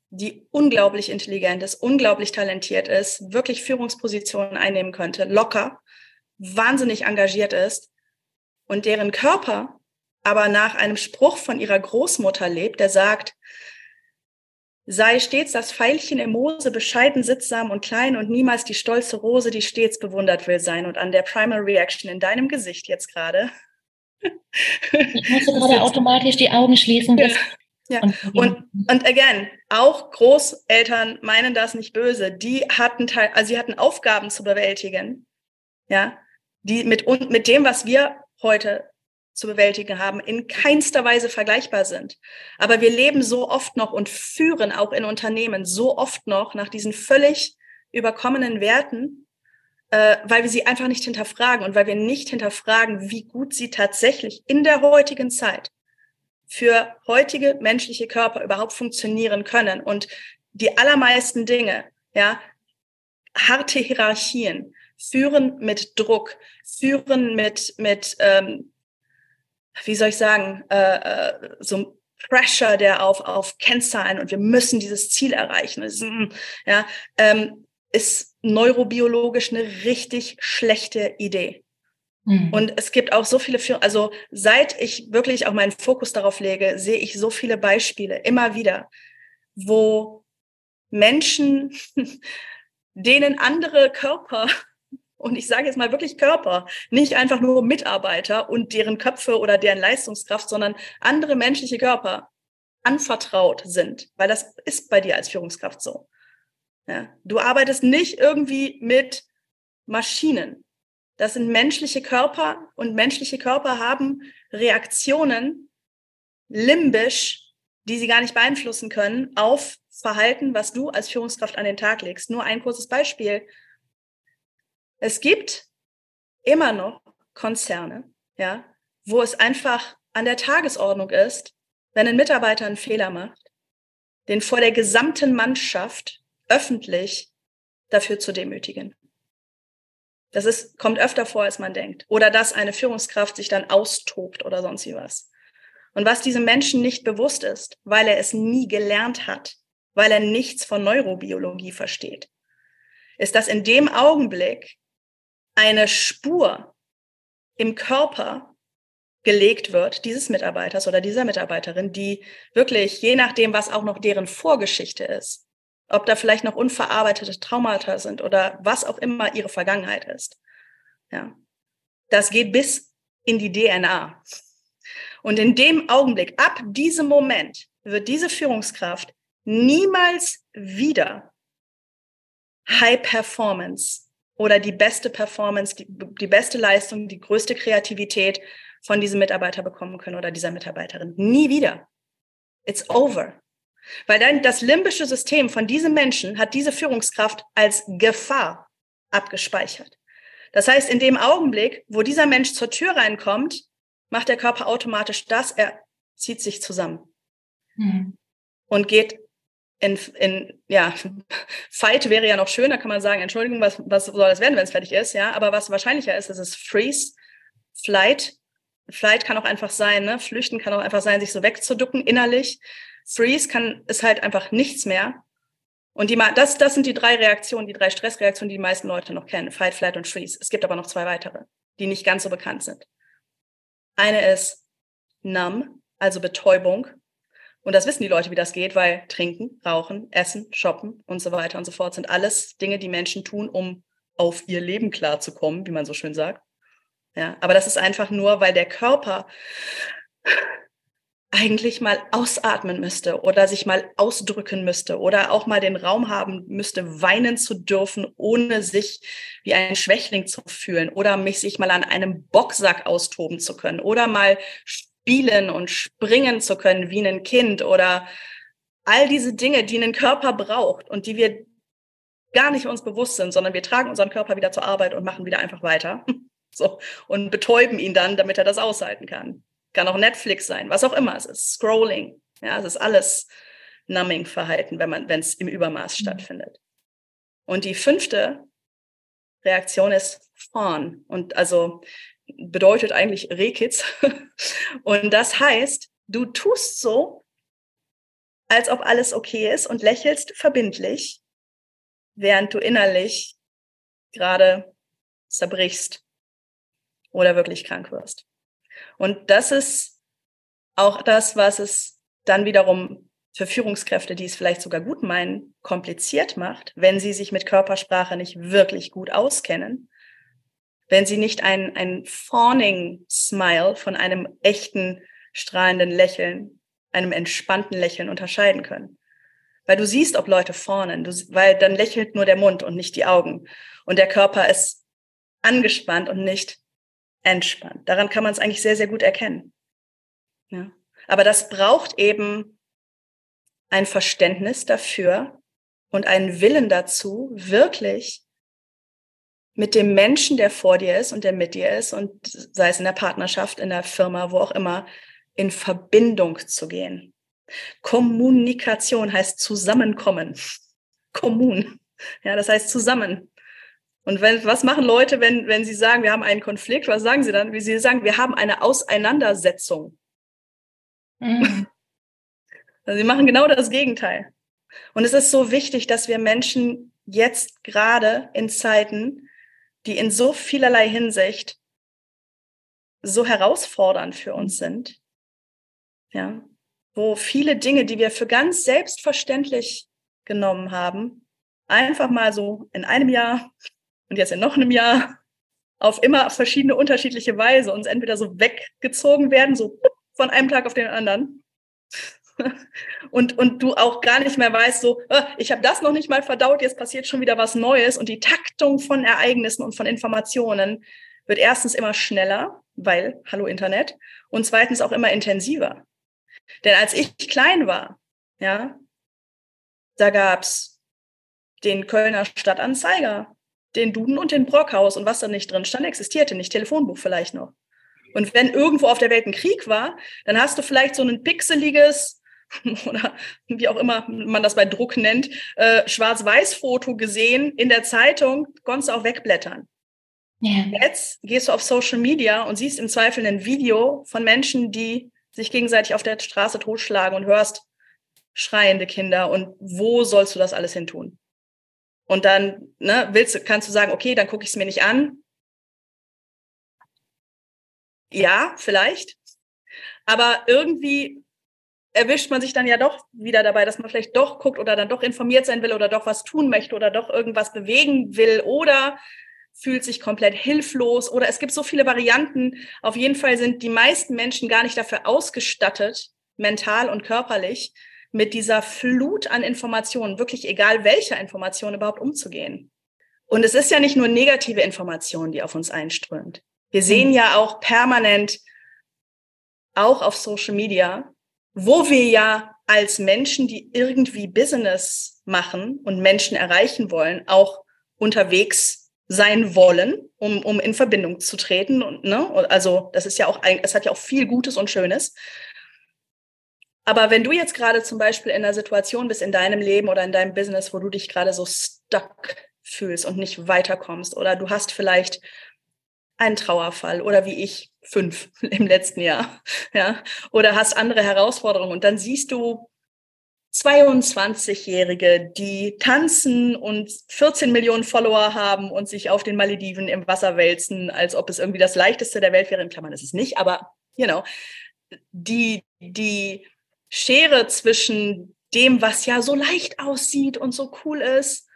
die unglaublich intelligent ist, unglaublich talentiert ist, wirklich Führungspositionen einnehmen könnte, locker, wahnsinnig engagiert ist und deren Körper aber nach einem Spruch von ihrer Großmutter lebt, der sagt, sei stets das Pfeilchen im Moose, bescheiden, sittsam und klein und niemals die stolze Rose, die stets bewundert will sein. Und an der Primal Reaction in deinem Gesicht jetzt gerade. Ich musste gerade automatisch die Augen schließen, bis ja, und, und, und again, auch Großeltern meinen das nicht böse. Die hatten Teil, also sie hatten Aufgaben zu bewältigen, ja, die mit, und mit dem, was wir heute zu bewältigen haben, in keinster Weise vergleichbar sind. Aber wir leben so oft noch und führen auch in Unternehmen so oft noch nach diesen völlig überkommenen Werten, äh, weil wir sie einfach nicht hinterfragen und weil wir nicht hinterfragen, wie gut sie tatsächlich in der heutigen Zeit für heutige menschliche Körper überhaupt funktionieren können. Und die allermeisten Dinge, ja, harte Hierarchien führen mit Druck, führen mit, mit ähm, wie soll ich sagen, äh, äh, so ein Pressure, der auf, auf Kennzahlen und wir müssen dieses Ziel erreichen, ist, ja, ähm, ist neurobiologisch eine richtig schlechte Idee. Mhm. Und es gibt auch so viele, also seit ich wirklich auch meinen Fokus darauf lege, sehe ich so viele Beispiele immer wieder, wo Menschen, denen andere Körper und ich sage jetzt mal wirklich Körper, nicht einfach nur Mitarbeiter und deren Köpfe oder deren Leistungskraft, sondern andere menschliche Körper anvertraut sind, weil das ist bei dir als Führungskraft so. Ja, du arbeitest nicht irgendwie mit Maschinen. Das sind menschliche Körper und menschliche Körper haben Reaktionen limbisch, die sie gar nicht beeinflussen können, auf Verhalten, was du als Führungskraft an den Tag legst. Nur ein kurzes Beispiel. Es gibt immer noch Konzerne, ja, wo es einfach an der Tagesordnung ist, wenn ein Mitarbeiter einen Fehler macht, den vor der gesamten Mannschaft öffentlich dafür zu demütigen. Das ist, kommt öfter vor, als man denkt. Oder dass eine Führungskraft sich dann austobt oder sonst wie was. Und was diesem Menschen nicht bewusst ist, weil er es nie gelernt hat, weil er nichts von Neurobiologie versteht, ist, dass in dem Augenblick eine Spur im Körper gelegt wird, dieses Mitarbeiters oder dieser Mitarbeiterin, die wirklich, je nachdem, was auch noch deren Vorgeschichte ist, ob da vielleicht noch unverarbeitete Traumata sind oder was auch immer ihre Vergangenheit ist. Ja. Das geht bis in die DNA. Und in dem Augenblick, ab diesem Moment, wird diese Führungskraft niemals wieder High Performance oder die beste Performance, die, die beste Leistung, die größte Kreativität von diesem Mitarbeiter bekommen können oder dieser Mitarbeiterin. Nie wieder. It's over. Weil dann das limbische System von diesem Menschen hat diese Führungskraft als Gefahr abgespeichert. Das heißt, in dem Augenblick, wo dieser Mensch zur Tür reinkommt, macht der Körper automatisch das, er zieht sich zusammen mhm. und geht in, in, ja, Fight wäre ja noch schön, da kann man sagen, Entschuldigung, was, was soll das werden, wenn es fertig ist, ja, aber was wahrscheinlicher ist, ist es Freeze, Flight. Flight kann auch einfach sein, ne? Flüchten kann auch einfach sein, sich so wegzuducken innerlich. Freeze kann, ist halt einfach nichts mehr. Und die, das, das sind die drei Reaktionen, die drei Stressreaktionen, die die meisten Leute noch kennen. Fight, Flight und Freeze. Es gibt aber noch zwei weitere, die nicht ganz so bekannt sind. Eine ist Numb, also Betäubung. Und das wissen die Leute, wie das geht, weil trinken, rauchen, essen, shoppen und so weiter und so fort sind alles Dinge, die Menschen tun, um auf ihr Leben klarzukommen, wie man so schön sagt. Ja, aber das ist einfach nur, weil der Körper eigentlich mal ausatmen müsste oder sich mal ausdrücken müsste oder auch mal den Raum haben müsste, weinen zu dürfen, ohne sich wie ein Schwächling zu fühlen oder mich sich mal an einem Boxsack austoben zu können oder mal spielen und springen zu können wie ein Kind oder all diese Dinge, die einen Körper braucht und die wir gar nicht uns bewusst sind, sondern wir tragen unseren Körper wieder zur Arbeit und machen wieder einfach weiter. So, und betäuben ihn dann, damit er das aushalten kann. Kann auch Netflix sein, was auch immer es ist. Scrolling. Ja, es ist alles Numbing-Verhalten, wenn man, wenn es im Übermaß mhm. stattfindet. Und die fünfte Reaktion ist Fawn. Und also bedeutet eigentlich Rehkitz. Und das heißt, du tust so, als ob alles okay ist und lächelst verbindlich, während du innerlich gerade zerbrichst oder wirklich krank wirst. Und das ist auch das, was es dann wiederum für Führungskräfte, die es vielleicht sogar gut meinen, kompliziert macht, wenn sie sich mit Körpersprache nicht wirklich gut auskennen, wenn sie nicht ein, ein fawning Smile von einem echten, strahlenden Lächeln, einem entspannten Lächeln unterscheiden können. Weil du siehst, ob Leute fawnen, du, weil dann lächelt nur der Mund und nicht die Augen. Und der Körper ist angespannt und nicht entspannt. Daran kann man es eigentlich sehr, sehr gut erkennen. Ja. Aber das braucht eben ein Verständnis dafür und einen Willen dazu, wirklich mit dem Menschen, der vor dir ist und der mit dir ist und sei es in der Partnerschaft, in der Firma, wo auch immer, in Verbindung zu gehen. Kommunikation heißt zusammenkommen. Kommun. Ja, das heißt zusammen. Und wenn, was machen Leute, wenn, wenn sie sagen, wir haben einen Konflikt? Was sagen sie dann? Wie sie sagen, wir haben eine Auseinandersetzung. Mhm. Also sie machen genau das Gegenteil. Und es ist so wichtig, dass wir Menschen jetzt gerade in Zeiten, die in so vielerlei Hinsicht so herausfordernd für uns sind, ja, wo viele Dinge, die wir für ganz selbstverständlich genommen haben, einfach mal so in einem Jahr und jetzt in noch einem Jahr auf immer verschiedene unterschiedliche Weise uns entweder so weggezogen werden, so von einem Tag auf den anderen. Und, und du auch gar nicht mehr weißt, so, ah, ich habe das noch nicht mal verdaut, jetzt passiert schon wieder was Neues. Und die Taktung von Ereignissen und von Informationen wird erstens immer schneller, weil, hallo Internet, und zweitens auch immer intensiver. Denn als ich klein war, ja, da gab's den Kölner Stadtanzeiger, den Duden und den Brockhaus und was da nicht drin stand, existierte nicht. Telefonbuch vielleicht noch. Und wenn irgendwo auf der Welt ein Krieg war, dann hast du vielleicht so ein pixeliges oder wie auch immer man das bei Druck nennt, äh, Schwarz-Weiß-Foto gesehen in der Zeitung, konntest du auch wegblättern. Ja. Jetzt gehst du auf Social Media und siehst im Zweifel ein Video von Menschen, die sich gegenseitig auf der Straße totschlagen und hörst schreiende Kinder und wo sollst du das alles hin tun? Und dann ne, willst, kannst du sagen, okay, dann gucke ich es mir nicht an. Ja, vielleicht. Aber irgendwie erwischt man sich dann ja doch wieder dabei, dass man vielleicht doch guckt oder dann doch informiert sein will oder doch was tun möchte oder doch irgendwas bewegen will oder fühlt sich komplett hilflos oder es gibt so viele Varianten. Auf jeden Fall sind die meisten Menschen gar nicht dafür ausgestattet, mental und körperlich, mit dieser Flut an Informationen, wirklich egal welcher Information überhaupt umzugehen. Und es ist ja nicht nur negative Informationen, die auf uns einströmt. Wir sehen mhm. ja auch permanent, auch auf Social Media, wo wir ja als Menschen, die irgendwie Business machen und Menschen erreichen wollen, auch unterwegs sein wollen, um, um in Verbindung zu treten. Und, ne? Also das ist ja auch, es hat ja auch viel Gutes und Schönes. Aber wenn du jetzt gerade zum Beispiel in einer Situation bist in deinem Leben oder in deinem Business, wo du dich gerade so stuck fühlst und nicht weiterkommst, oder du hast vielleicht einen Trauerfall oder wie ich fünf im letzten Jahr, ja, oder hast andere Herausforderungen und dann siehst du 22-Jährige, die tanzen und 14 Millionen Follower haben und sich auf den Malediven im Wasser wälzen, als ob es irgendwie das leichteste der Welt wäre. In Klammern ist es nicht, aber you know, die, die Schere zwischen dem, was ja so leicht aussieht und so cool ist,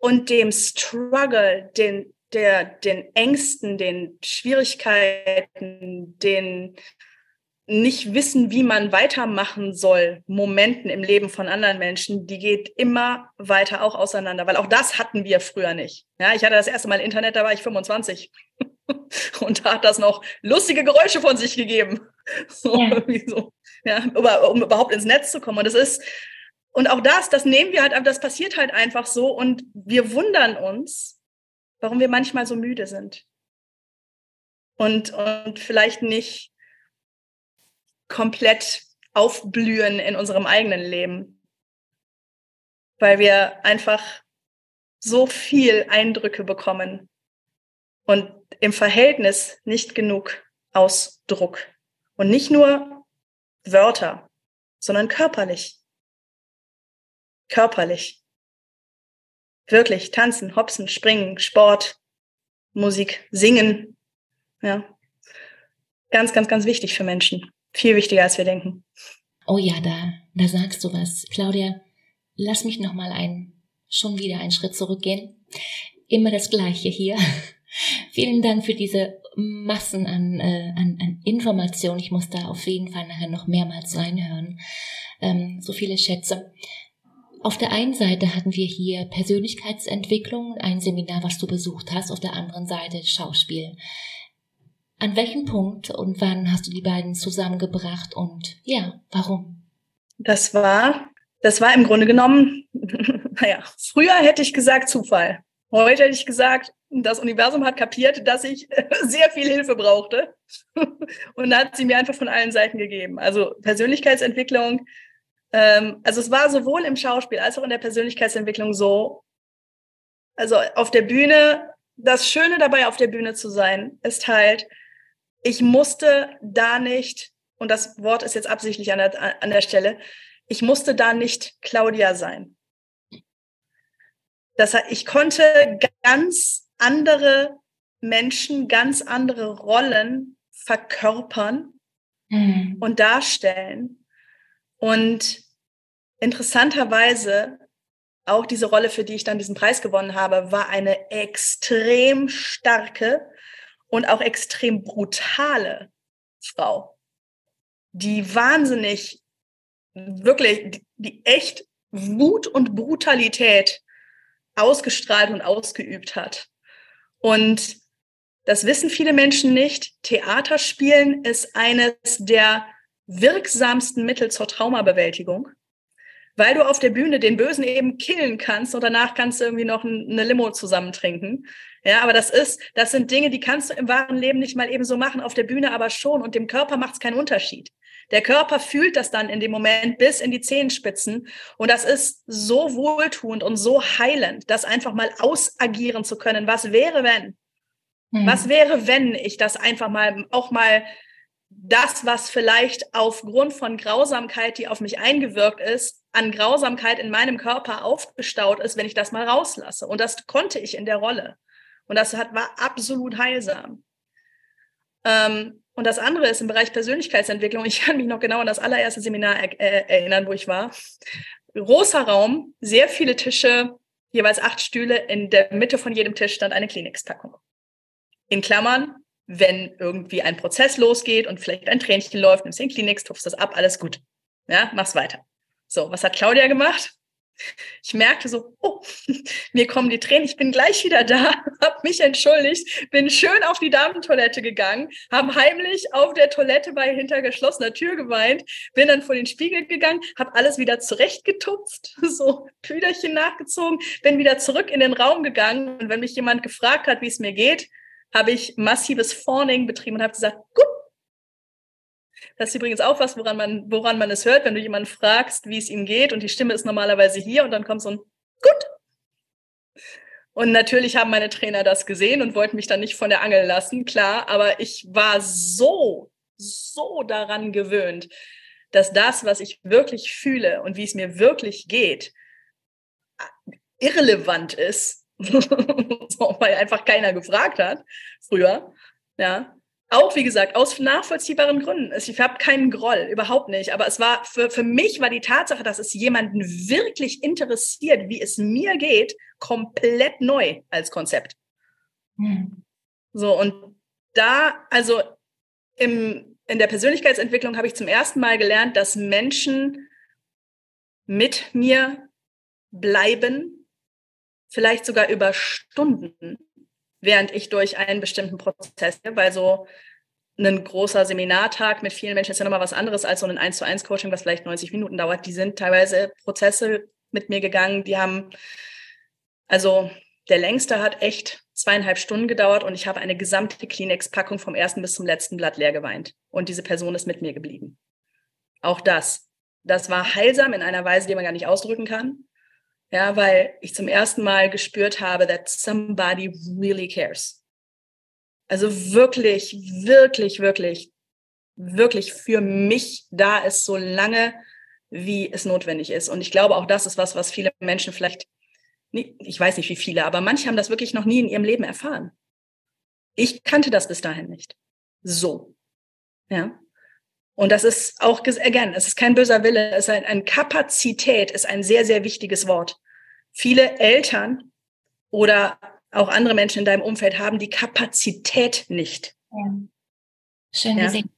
und dem Struggle, den der, den Ängsten, den Schwierigkeiten, den nicht wissen, wie man weitermachen soll, Momenten im Leben von anderen Menschen, die geht immer weiter auch auseinander, weil auch das hatten wir früher nicht. Ja, ich hatte das erste Mal Internet, da war ich 25 und da hat das noch lustige Geräusche von sich gegeben, so, ja. so, ja, um überhaupt ins Netz zu kommen. Und das ist und auch das, das nehmen wir halt, das passiert halt einfach so. Und wir wundern uns, warum wir manchmal so müde sind. Und, und vielleicht nicht komplett aufblühen in unserem eigenen Leben, weil wir einfach so viel Eindrücke bekommen und im Verhältnis nicht genug Ausdruck und nicht nur Wörter, sondern körperlich. Körperlich. Wirklich tanzen, hopsen, springen, Sport, Musik, singen. Ja. Ganz, ganz, ganz wichtig für Menschen. Viel wichtiger, als wir denken. Oh ja, da, da sagst du was. Claudia, lass mich noch mal ein, schon wieder einen Schritt zurückgehen. Immer das Gleiche hier. Vielen Dank für diese Massen an, äh, an, an Informationen. Ich muss da auf jeden Fall nachher noch mehrmals reinhören. Ähm, so viele Schätze. Auf der einen Seite hatten wir hier Persönlichkeitsentwicklung, ein Seminar, was du besucht hast, auf der anderen Seite Schauspiel. An welchem Punkt und wann hast du die beiden zusammengebracht und ja, warum? Das war, das war im Grunde genommen, naja, früher hätte ich gesagt Zufall. Heute hätte ich gesagt, das Universum hat kapiert, dass ich sehr viel Hilfe brauchte und hat sie mir einfach von allen Seiten gegeben. Also Persönlichkeitsentwicklung ähm, also es war sowohl im Schauspiel als auch in der Persönlichkeitsentwicklung so, also auf der Bühne, das Schöne dabei, auf der Bühne zu sein, ist halt, ich musste da nicht, und das Wort ist jetzt absichtlich an der, an der Stelle, ich musste da nicht Claudia sein. Das ich konnte ganz andere Menschen, ganz andere Rollen verkörpern mhm. und darstellen, und interessanterweise auch diese Rolle, für die ich dann diesen Preis gewonnen habe, war eine extrem starke und auch extrem brutale Frau, die wahnsinnig, wirklich, die echt Wut und Brutalität ausgestrahlt und ausgeübt hat. Und das wissen viele Menschen nicht. Theaterspielen ist eines der wirksamsten Mittel zur Traumabewältigung, weil du auf der Bühne den Bösen eben killen kannst und danach kannst du irgendwie noch eine Limo zusammen trinken. Ja, aber das ist, das sind Dinge, die kannst du im wahren Leben nicht mal eben so machen, auf der Bühne aber schon und dem Körper macht es keinen Unterschied. Der Körper fühlt das dann in dem Moment bis in die Zehenspitzen und das ist so wohltuend und so heilend, das einfach mal ausagieren zu können. Was wäre, wenn? Hm. Was wäre, wenn ich das einfach mal auch mal das, was vielleicht aufgrund von Grausamkeit, die auf mich eingewirkt ist, an Grausamkeit in meinem Körper aufgestaut ist, wenn ich das mal rauslasse. Und das konnte ich in der Rolle. Und das hat, war absolut heilsam. Ähm, und das andere ist im Bereich Persönlichkeitsentwicklung. Ich kann mich noch genau an das allererste Seminar er äh, erinnern, wo ich war. Großer Raum, sehr viele Tische, jeweils acht Stühle. In der Mitte von jedem Tisch stand eine Kleenex-Packung. In Klammern, wenn irgendwie ein Prozess losgeht und vielleicht ein Tränchen läuft, nimmst den Kleenex, tupfst das ab, alles gut. Ja, mach's weiter. So, was hat Claudia gemacht? Ich merkte so, oh, mir kommen die Tränen, ich bin gleich wieder da, habe mich entschuldigt, bin schön auf die Damentoilette gegangen, habe heimlich auf der Toilette bei hinter geschlossener Tür geweint, bin dann vor den Spiegel gegangen, habe alles wieder zurechtgetupft, so Püderchen nachgezogen, bin wieder zurück in den Raum gegangen. Und wenn mich jemand gefragt hat, wie es mir geht, habe ich massives Fawning betrieben und habe gesagt, gut, das ist übrigens auch was, woran man, woran man es hört, wenn du jemanden fragst, wie es ihm geht und die Stimme ist normalerweise hier und dann kommt so ein Gut. Und natürlich haben meine Trainer das gesehen und wollten mich dann nicht von der Angel lassen, klar, aber ich war so, so daran gewöhnt, dass das, was ich wirklich fühle und wie es mir wirklich geht, irrelevant ist, weil einfach keiner gefragt hat früher, ja, auch, wie gesagt, aus nachvollziehbaren Gründen. Ich habe keinen Groll, überhaupt nicht. Aber es war, für, für mich war die Tatsache, dass es jemanden wirklich interessiert, wie es mir geht, komplett neu als Konzept. Hm. So, und da, also im, in der Persönlichkeitsentwicklung habe ich zum ersten Mal gelernt, dass Menschen mit mir bleiben, vielleicht sogar über Stunden während ich durch einen bestimmten Prozess, weil so ein großer Seminartag mit vielen Menschen ist ja nochmal was anderes als so ein 1 zu 1 Coaching, was vielleicht 90 Minuten dauert. Die sind teilweise Prozesse mit mir gegangen, die haben, also der längste hat echt zweieinhalb Stunden gedauert und ich habe eine gesamte Kleenex-Packung vom ersten bis zum letzten Blatt leer geweint. Und diese Person ist mit mir geblieben. Auch das. Das war heilsam in einer Weise, die man gar nicht ausdrücken kann. Ja, weil ich zum ersten Mal gespürt habe, that somebody really cares. Also wirklich, wirklich, wirklich, wirklich für mich da ist, so lange, wie es notwendig ist. Und ich glaube, auch das ist was, was viele Menschen vielleicht, ich weiß nicht wie viele, aber manche haben das wirklich noch nie in ihrem Leben erfahren. Ich kannte das bis dahin nicht. So. Ja. Und das ist auch, again, es ist kein böser Wille, es ist ein, ein Kapazität ist ein sehr, sehr wichtiges Wort. Viele Eltern oder auch andere Menschen in deinem Umfeld haben die Kapazität nicht. Ja. Schön ja. gesehen.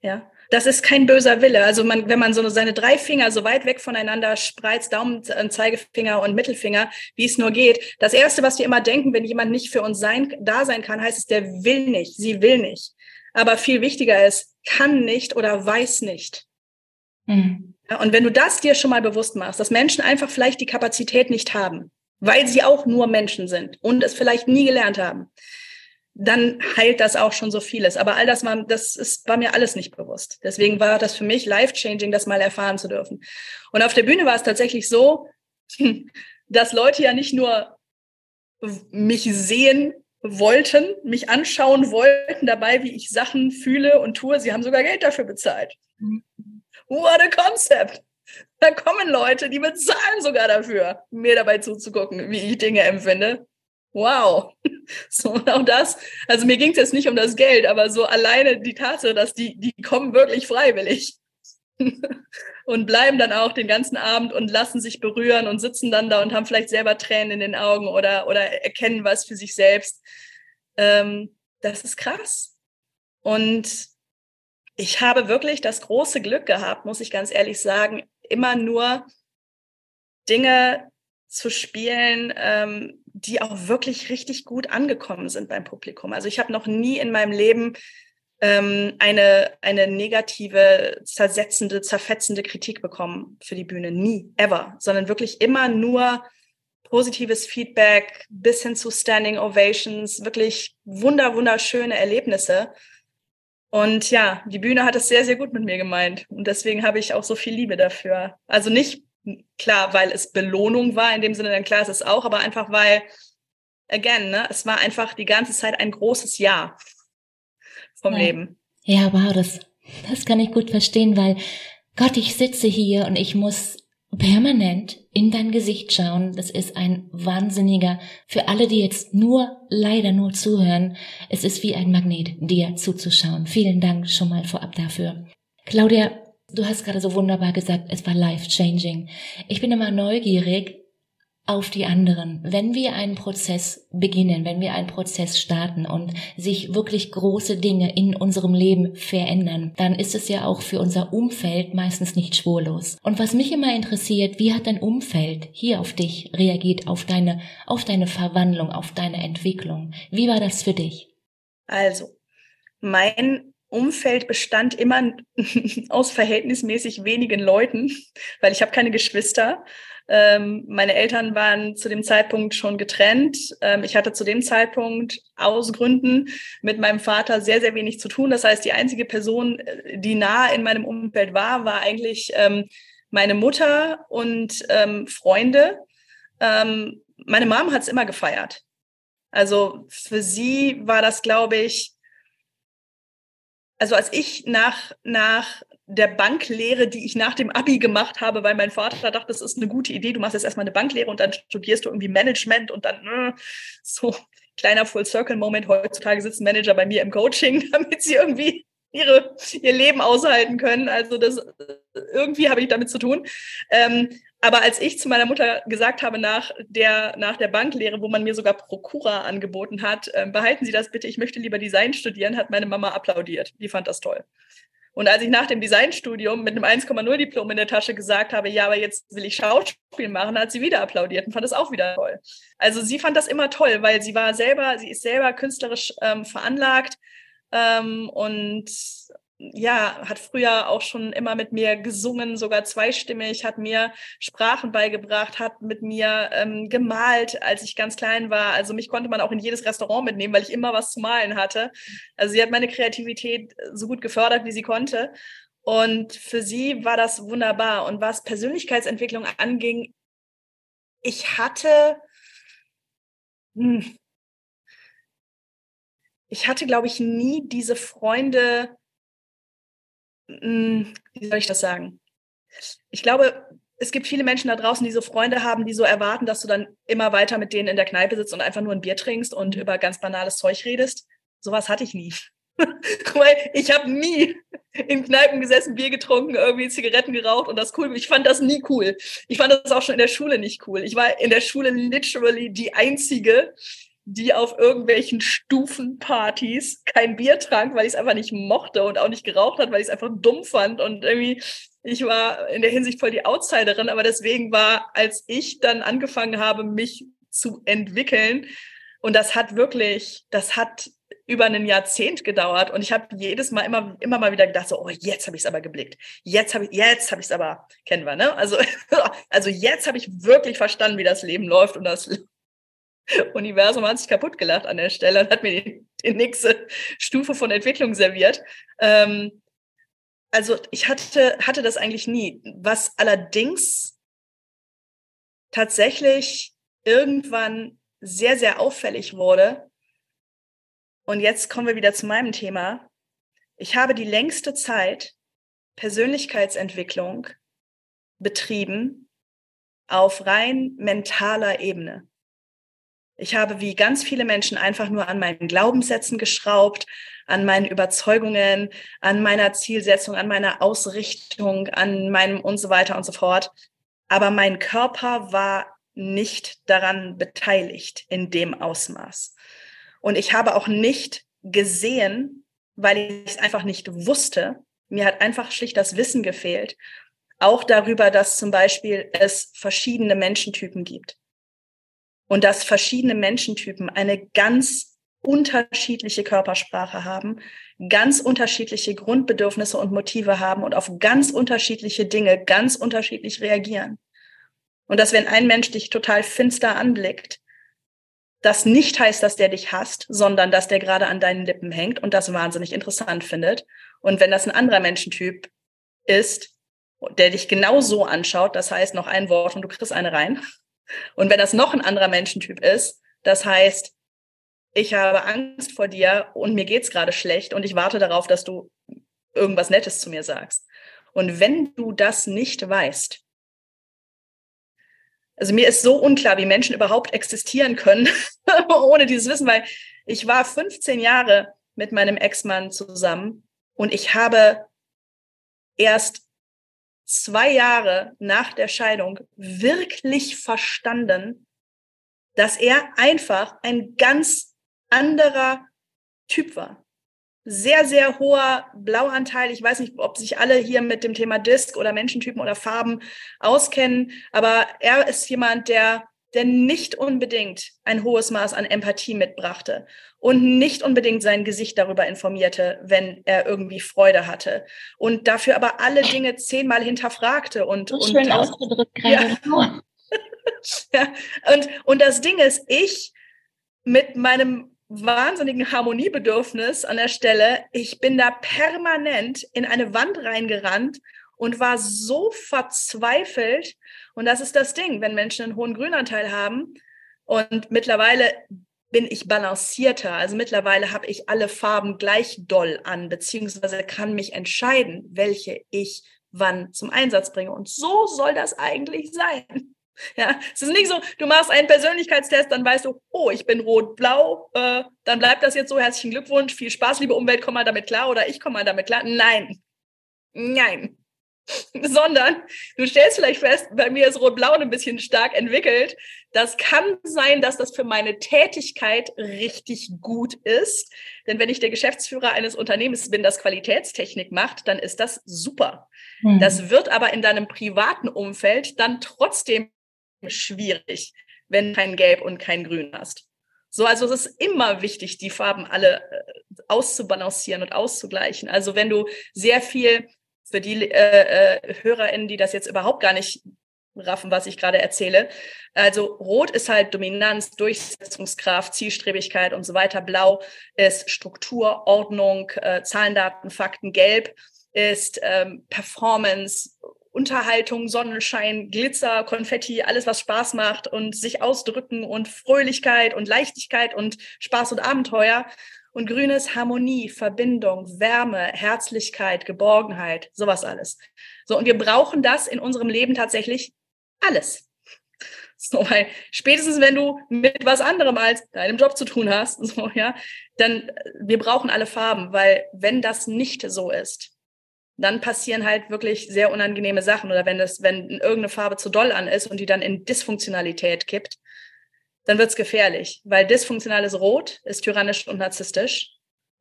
Ja. Das ist kein böser Wille. Also man, wenn man so seine drei Finger so weit weg voneinander spreizt, Daumen, äh, Zeigefinger und Mittelfinger, wie es nur geht. Das erste, was wir immer denken, wenn jemand nicht für uns sein, da sein kann, heißt es, der will nicht, sie will nicht. Aber viel wichtiger ist, kann nicht oder weiß nicht. Mhm. Und wenn du das dir schon mal bewusst machst, dass Menschen einfach vielleicht die Kapazität nicht haben, weil sie auch nur Menschen sind und es vielleicht nie gelernt haben, dann heilt das auch schon so vieles. Aber all das war, das ist, war mir alles nicht bewusst. Deswegen war das für mich life-changing, das mal erfahren zu dürfen. Und auf der Bühne war es tatsächlich so, dass Leute ja nicht nur mich sehen wollten, mich anschauen wollten dabei, wie ich Sachen fühle und tue. Sie haben sogar Geld dafür bezahlt. What a concept! Da kommen Leute, die bezahlen sogar dafür, mir dabei zuzugucken, wie ich Dinge empfinde. Wow. So, auch das, also mir ging es jetzt nicht um das Geld, aber so alleine die Tatsache, dass die, die kommen wirklich freiwillig und bleiben dann auch den ganzen Abend und lassen sich berühren und sitzen dann da und haben vielleicht selber Tränen in den Augen oder, oder erkennen was für sich selbst. Ähm, das ist krass. Und ich habe wirklich das große Glück gehabt, muss ich ganz ehrlich sagen, immer nur Dinge zu spielen, ähm, die auch wirklich richtig gut angekommen sind beim Publikum. Also ich habe noch nie in meinem Leben ähm, eine, eine negative, zersetzende, zerfetzende Kritik bekommen für die Bühne. Nie, ever. Sondern wirklich immer nur positives Feedback bis hin zu Standing Ovations, wirklich wunder, wunderschöne Erlebnisse. Und ja, die Bühne hat es sehr, sehr gut mit mir gemeint. Und deswegen habe ich auch so viel Liebe dafür. Also nicht klar, weil es Belohnung war, in dem Sinne, dann klar ist es auch, aber einfach weil, again, ne, es war einfach die ganze Zeit ein großes Ja vom ja. Leben. Ja, wow, das, das kann ich gut verstehen, weil Gott, ich sitze hier und ich muss permanent in dein Gesicht schauen. Das ist ein wahnsinniger, für alle, die jetzt nur, leider nur zuhören, es ist wie ein Magnet, dir zuzuschauen. Vielen Dank schon mal vorab dafür. Claudia, du hast gerade so wunderbar gesagt, es war life changing. Ich bin immer neugierig, auf die anderen. Wenn wir einen Prozess beginnen, wenn wir einen Prozess starten und sich wirklich große Dinge in unserem Leben verändern, dann ist es ja auch für unser Umfeld meistens nicht spurlos. Und was mich immer interessiert, wie hat dein Umfeld hier auf dich reagiert, auf deine, auf deine Verwandlung, auf deine Entwicklung? Wie war das für dich? Also, mein Umfeld bestand immer aus verhältnismäßig wenigen Leuten, weil ich habe keine Geschwister. Ähm, meine Eltern waren zu dem Zeitpunkt schon getrennt. Ähm, ich hatte zu dem Zeitpunkt aus Gründen mit meinem Vater sehr, sehr wenig zu tun. Das heißt, die einzige Person, äh, die nah in meinem Umfeld war, war eigentlich ähm, meine Mutter und ähm, Freunde. Ähm, meine Mom hat es immer gefeiert. Also für sie war das, glaube ich, also als ich nach, nach der Banklehre, die ich nach dem Abi gemacht habe, weil mein Vater dachte, das ist eine gute Idee, du machst jetzt erstmal eine Banklehre und dann studierst du irgendwie Management und dann äh, so kleiner Full-Circle-Moment. Heutzutage sitzen Manager bei mir im Coaching, damit sie irgendwie ihre, ihr Leben aushalten können. Also das irgendwie habe ich damit zu tun. Ähm, aber als ich zu meiner Mutter gesagt habe nach der, nach der Banklehre, wo man mir sogar Prokura angeboten hat, äh, behalten Sie das bitte, ich möchte lieber Design studieren, hat meine Mama applaudiert. Die fand das toll. Und als ich nach dem Designstudium mit einem 1,0 Diplom in der Tasche gesagt habe, ja, aber jetzt will ich Schauspiel machen, hat sie wieder applaudiert und fand das auch wieder toll. Also sie fand das immer toll, weil sie war selber, sie ist selber künstlerisch ähm, veranlagt ähm, und ja, hat früher auch schon immer mit mir gesungen, sogar zweistimmig, hat mir Sprachen beigebracht, hat mit mir ähm, gemalt, als ich ganz klein war. Also mich konnte man auch in jedes Restaurant mitnehmen, weil ich immer was zu malen hatte. Also sie hat meine Kreativität so gut gefördert, wie sie konnte. Und für sie war das wunderbar. Und was Persönlichkeitsentwicklung anging, ich hatte, hm, ich hatte, glaube ich, nie diese Freunde, wie soll ich das sagen? Ich glaube, es gibt viele Menschen da draußen, die so Freunde haben, die so erwarten, dass du dann immer weiter mit denen in der Kneipe sitzt und einfach nur ein Bier trinkst und über ganz banales Zeug redest. Sowas hatte ich nie. Weil ich habe nie in Kneipen gesessen, Bier getrunken, irgendwie Zigaretten geraucht und das cool. Ich fand das nie cool. Ich fand das auch schon in der Schule nicht cool. Ich war in der Schule literally die einzige, die auf irgendwelchen Stufenpartys kein Bier trank, weil ich es einfach nicht mochte und auch nicht geraucht hat, weil ich es einfach dumm fand. Und irgendwie ich war in der Hinsicht voll die Outsiderin, aber deswegen war, als ich dann angefangen habe, mich zu entwickeln, und das hat wirklich, das hat über ein Jahrzehnt gedauert. Und ich habe jedes Mal immer immer mal wieder gedacht so oh jetzt habe ich es aber geblickt. Jetzt habe ich jetzt habe ich es aber kennen wir ne? Also also jetzt habe ich wirklich verstanden wie das Leben läuft und das Universum hat sich kaputt gelacht an der Stelle und hat mir die, die nächste Stufe von Entwicklung serviert. Ähm, also ich hatte, hatte das eigentlich nie. Was allerdings tatsächlich irgendwann sehr, sehr auffällig wurde, und jetzt kommen wir wieder zu meinem Thema, ich habe die längste Zeit Persönlichkeitsentwicklung betrieben auf rein mentaler Ebene. Ich habe wie ganz viele Menschen einfach nur an meinen Glaubenssätzen geschraubt, an meinen Überzeugungen, an meiner Zielsetzung, an meiner Ausrichtung, an meinem und so weiter und so fort. Aber mein Körper war nicht daran beteiligt in dem Ausmaß. Und ich habe auch nicht gesehen, weil ich es einfach nicht wusste. Mir hat einfach schlicht das Wissen gefehlt. Auch darüber, dass zum Beispiel es verschiedene Menschentypen gibt und dass verschiedene Menschentypen eine ganz unterschiedliche Körpersprache haben, ganz unterschiedliche Grundbedürfnisse und Motive haben und auf ganz unterschiedliche Dinge ganz unterschiedlich reagieren. Und dass wenn ein Mensch dich total finster anblickt, das nicht heißt, dass der dich hasst, sondern dass der gerade an deinen Lippen hängt und das wahnsinnig interessant findet. Und wenn das ein anderer Menschentyp ist, der dich genau so anschaut, das heißt noch ein Wort und du kriegst eine rein, und wenn das noch ein anderer Menschentyp ist, das heißt, ich habe Angst vor dir und mir geht's gerade schlecht und ich warte darauf, dass du irgendwas Nettes zu mir sagst. Und wenn du das nicht weißt, also mir ist so unklar, wie Menschen überhaupt existieren können ohne dieses Wissen, weil ich war 15 Jahre mit meinem Ex-Mann zusammen und ich habe erst zwei Jahre nach der Scheidung wirklich verstanden, dass er einfach ein ganz anderer Typ war. Sehr, sehr hoher Blauanteil. Ich weiß nicht, ob sich alle hier mit dem Thema Disk oder Menschentypen oder Farben auskennen, aber er ist jemand, der der nicht unbedingt ein hohes Maß an Empathie mitbrachte und nicht unbedingt sein Gesicht darüber informierte, wenn er irgendwie Freude hatte und dafür aber alle Dinge zehnmal hinterfragte und so schön und ausgedrückt gerade. Ja. ja. Und und das Ding ist, ich mit meinem wahnsinnigen Harmoniebedürfnis an der Stelle, ich bin da permanent in eine Wand reingerannt und war so verzweifelt. Und das ist das Ding, wenn Menschen einen hohen Grünanteil haben. Und mittlerweile bin ich balancierter. Also mittlerweile habe ich alle Farben gleich doll an, beziehungsweise kann mich entscheiden, welche ich wann zum Einsatz bringe. Und so soll das eigentlich sein. Ja, es ist nicht so, du machst einen Persönlichkeitstest, dann weißt du, oh, ich bin rot-blau, äh, dann bleibt das jetzt so, herzlichen Glückwunsch, viel Spaß, liebe Umwelt, komm mal damit klar oder ich komme mal damit klar. Nein, nein. sondern du stellst vielleicht fest, bei mir ist Rot-Blau ein bisschen stark entwickelt. Das kann sein, dass das für meine Tätigkeit richtig gut ist. Denn wenn ich der Geschäftsführer eines Unternehmens bin, das Qualitätstechnik macht, dann ist das super. Mhm. Das wird aber in deinem privaten Umfeld dann trotzdem schwierig, wenn kein Gelb und kein Grün hast. So, also es ist immer wichtig, die Farben alle äh, auszubalancieren und auszugleichen. Also wenn du sehr viel für die äh, äh, HörerInnen, die das jetzt überhaupt gar nicht raffen, was ich gerade erzähle. Also rot ist halt Dominanz, Durchsetzungskraft, Zielstrebigkeit und so weiter. Blau ist Struktur, Ordnung, äh, Zahlen, Daten, Fakten. Gelb ist ähm, Performance, Unterhaltung, Sonnenschein, Glitzer, Konfetti, alles, was Spaß macht und sich ausdrücken und Fröhlichkeit und Leichtigkeit und Spaß und Abenteuer. Und grün ist Harmonie, Verbindung, Wärme, Herzlichkeit, Geborgenheit, sowas alles. So, und wir brauchen das in unserem Leben tatsächlich alles. So, weil spätestens wenn du mit was anderem als deinem Job zu tun hast, so, ja, dann wir brauchen alle Farben, weil wenn das nicht so ist, dann passieren halt wirklich sehr unangenehme Sachen oder wenn das, wenn irgendeine Farbe zu doll an ist und die dann in Dysfunktionalität kippt, dann wird's gefährlich, weil dysfunktionales Rot ist tyrannisch und narzisstisch.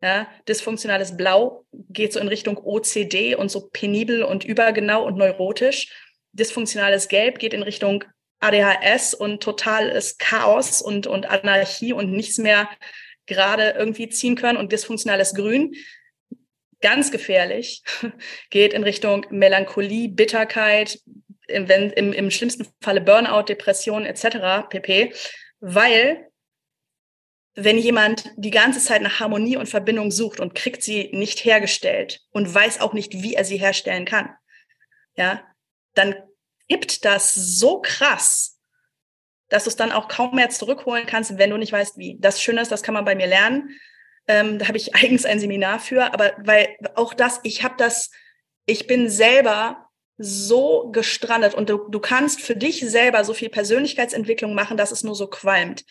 Ja, dysfunktionales Blau geht so in Richtung OCD und so penibel und übergenau und neurotisch. Dysfunktionales Gelb geht in Richtung ADHS und totales Chaos und, und Anarchie und nichts mehr gerade irgendwie ziehen können. Und dysfunktionales Grün, ganz gefährlich, geht in Richtung Melancholie, Bitterkeit, im, im, im schlimmsten Falle Burnout, Depression etc. pp weil wenn jemand die ganze Zeit nach Harmonie und Verbindung sucht und kriegt sie nicht hergestellt und weiß auch nicht, wie er sie herstellen kann, ja, dann kippt das so krass, dass du es dann auch kaum mehr zurückholen kannst, wenn du nicht weißt, wie. Das Schöne ist, das kann man bei mir lernen. Ähm, da habe ich eigens ein Seminar für, aber weil auch das, ich habe das, ich bin selber so gestrandet und du, du kannst für dich selber so viel Persönlichkeitsentwicklung machen, dass es nur so qualmt.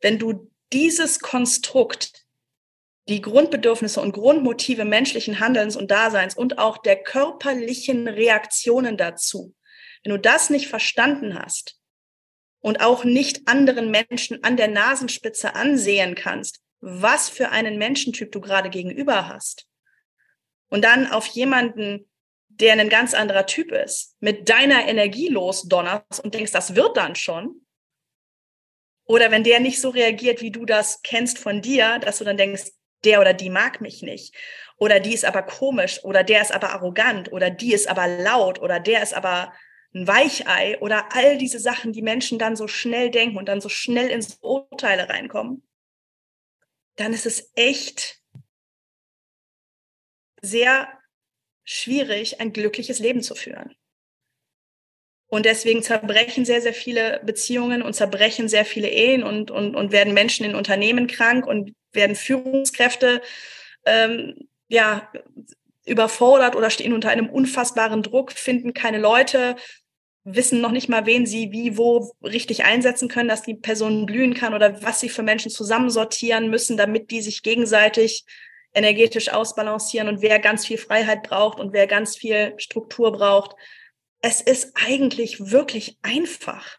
Wenn du dieses Konstrukt, die Grundbedürfnisse und Grundmotive menschlichen Handelns und Daseins und auch der körperlichen Reaktionen dazu, wenn du das nicht verstanden hast und auch nicht anderen Menschen an der Nasenspitze ansehen kannst, was für einen Menschentyp du gerade gegenüber hast, und dann auf jemanden der ein ganz anderer Typ ist, mit deiner Energie losdonnerst und denkst, das wird dann schon. Oder wenn der nicht so reagiert, wie du das kennst von dir, dass du dann denkst, der oder die mag mich nicht. Oder die ist aber komisch. Oder der ist aber arrogant. Oder die ist aber laut. Oder der ist aber ein Weichei. Oder all diese Sachen, die Menschen dann so schnell denken und dann so schnell ins Urteile reinkommen. Dann ist es echt sehr schwierig, ein glückliches Leben zu führen. Und deswegen zerbrechen sehr, sehr viele Beziehungen und zerbrechen sehr viele Ehen und, und, und werden Menschen in Unternehmen krank und werden Führungskräfte ähm, ja, überfordert oder stehen unter einem unfassbaren Druck, finden keine Leute, wissen noch nicht mal, wen sie wie, wo richtig einsetzen können, dass die Person blühen kann oder was sie für Menschen zusammensortieren müssen, damit die sich gegenseitig energetisch ausbalancieren und wer ganz viel Freiheit braucht und wer ganz viel Struktur braucht. Es ist eigentlich wirklich einfach,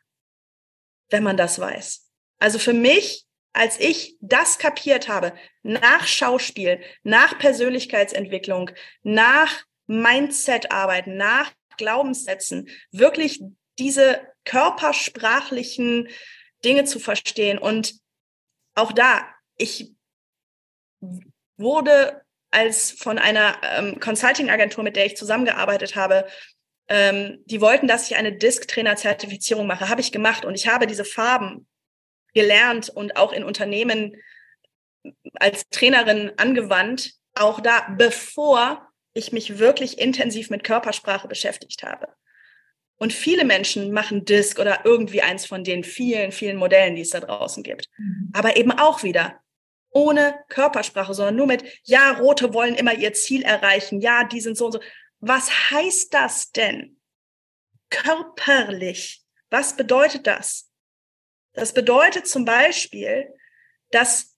wenn man das weiß. Also für mich, als ich das kapiert habe, nach Schauspiel, nach Persönlichkeitsentwicklung, nach Mindset-Arbeiten, nach Glaubenssätzen, wirklich diese körpersprachlichen Dinge zu verstehen. Und auch da, ich wurde als von einer ähm, Consulting-Agentur, mit der ich zusammengearbeitet habe, ähm, die wollten, dass ich eine Disk-Trainer-Zertifizierung mache. Habe ich gemacht und ich habe diese Farben gelernt und auch in Unternehmen als Trainerin angewandt, auch da, bevor ich mich wirklich intensiv mit Körpersprache beschäftigt habe. Und viele Menschen machen Disk oder irgendwie eins von den vielen, vielen Modellen, die es da draußen gibt. Mhm. Aber eben auch wieder ohne Körpersprache, sondern nur mit, ja, Rote wollen immer ihr Ziel erreichen, ja, die sind so und so. Was heißt das denn? Körperlich. Was bedeutet das? Das bedeutet zum Beispiel, dass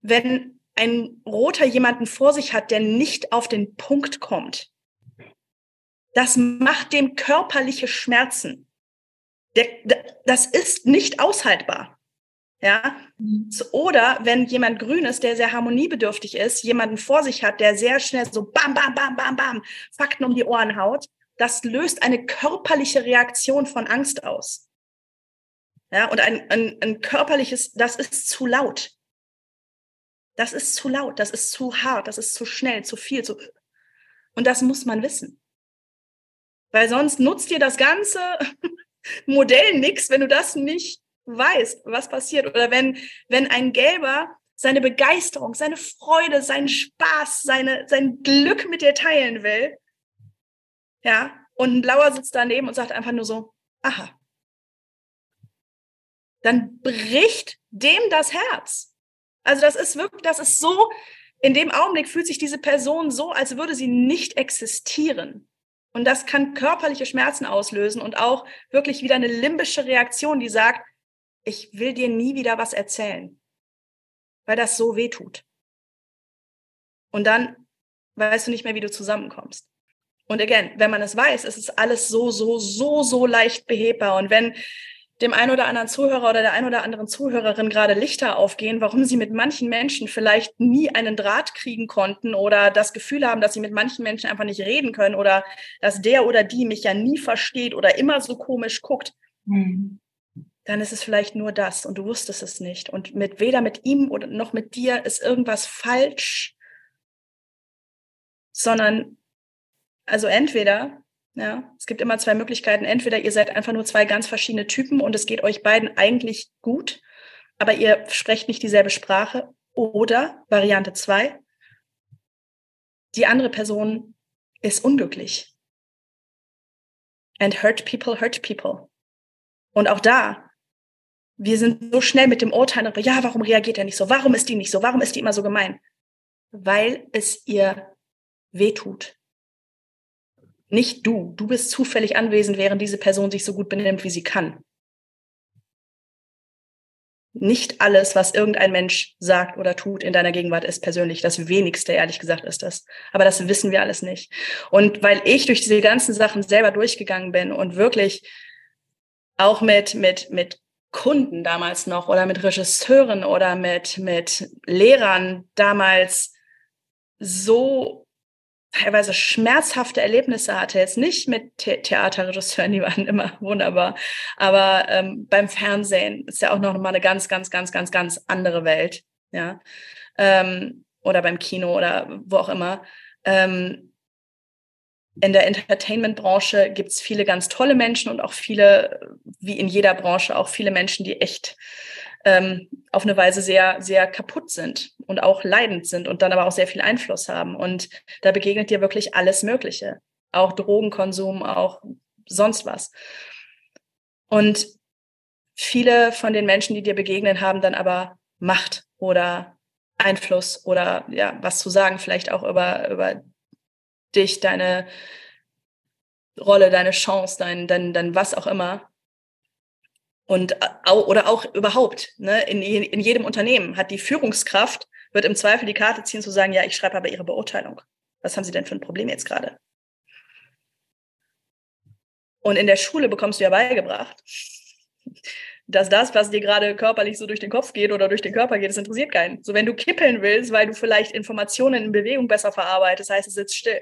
wenn ein Roter jemanden vor sich hat, der nicht auf den Punkt kommt, das macht dem körperliche Schmerzen. Das ist nicht aushaltbar. Ja. Mhm. Oder wenn jemand grün ist, der sehr harmoniebedürftig ist, jemanden vor sich hat, der sehr schnell so bam, bam, bam, bam, bam, Fakten um die Ohren haut, das löst eine körperliche Reaktion von Angst aus. Ja, und ein, ein, ein körperliches, das ist zu laut. Das ist zu laut, das ist zu hart, das ist zu schnell, zu viel, zu. Und das muss man wissen. Weil sonst nutzt dir das ganze Modell nichts, wenn du das nicht weißt, was passiert. Oder wenn, wenn ein Gelber seine Begeisterung, seine Freude, seinen Spaß, seine, sein Glück mit dir teilen will, ja, und ein Blauer sitzt daneben und sagt einfach nur so, aha. Dann bricht dem das Herz. Also das ist wirklich, das ist so, in dem Augenblick fühlt sich diese Person so, als würde sie nicht existieren. Und das kann körperliche Schmerzen auslösen und auch wirklich wieder eine limbische Reaktion, die sagt, ich will dir nie wieder was erzählen, weil das so weh tut. Und dann weißt du nicht mehr, wie du zusammenkommst. Und again, wenn man es weiß, ist es alles so, so, so, so leicht behebbar. Und wenn dem einen oder anderen Zuhörer oder der einen oder anderen Zuhörerin gerade Lichter aufgehen, warum sie mit manchen Menschen vielleicht nie einen Draht kriegen konnten oder das Gefühl haben, dass sie mit manchen Menschen einfach nicht reden können oder dass der oder die mich ja nie versteht oder immer so komisch guckt, mhm. Dann ist es vielleicht nur das und du wusstest es nicht. Und mit weder mit ihm oder noch mit dir ist irgendwas falsch, sondern also entweder ja, es gibt immer zwei Möglichkeiten. Entweder ihr seid einfach nur zwei ganz verschiedene Typen und es geht euch beiden eigentlich gut, aber ihr sprecht nicht dieselbe Sprache. Oder Variante zwei, die andere Person ist unglücklich. And hurt people hurt people. Und auch da, wir sind so schnell mit dem Urteil, ja, warum reagiert er nicht so? Warum ist die nicht so? Warum ist die immer so gemein? Weil es ihr wehtut. Nicht du. Du bist zufällig anwesend, während diese Person sich so gut benimmt, wie sie kann. Nicht alles, was irgendein Mensch sagt oder tut in deiner Gegenwart, ist persönlich. Das wenigste, ehrlich gesagt, ist das. Aber das wissen wir alles nicht. Und weil ich durch diese ganzen Sachen selber durchgegangen bin und wirklich auch mit, mit, mit Kunden damals noch oder mit Regisseuren oder mit, mit Lehrern damals so teilweise schmerzhafte Erlebnisse hatte. Jetzt nicht mit The Theaterregisseuren, die waren immer wunderbar, aber ähm, beim Fernsehen ist ja auch noch mal eine ganz, ganz, ganz, ganz, ganz andere Welt, ja, ähm, oder beim Kino oder wo auch immer. Ähm, in der Entertainment-Branche gibt es viele ganz tolle Menschen und auch viele, wie in jeder Branche, auch viele Menschen, die echt ähm, auf eine Weise sehr, sehr kaputt sind und auch leidend sind und dann aber auch sehr viel Einfluss haben. Und da begegnet dir wirklich alles Mögliche. Auch Drogenkonsum, auch sonst was. Und viele von den Menschen, die dir begegnen, haben dann aber Macht oder Einfluss oder ja, was zu sagen, vielleicht auch über, über dich, deine Rolle, deine Chance, dein, dein, dein was auch immer. Und oder auch überhaupt, ne, in, in jedem Unternehmen hat die Führungskraft, wird im Zweifel die Karte ziehen zu sagen, ja, ich schreibe aber Ihre Beurteilung. Was haben Sie denn für ein Problem jetzt gerade? Und in der Schule bekommst du ja beigebracht, dass das, was dir gerade körperlich so durch den Kopf geht oder durch den Körper geht, das interessiert keinen. So, wenn du kippeln willst, weil du vielleicht Informationen in Bewegung besser verarbeitest, heißt es sitzt still.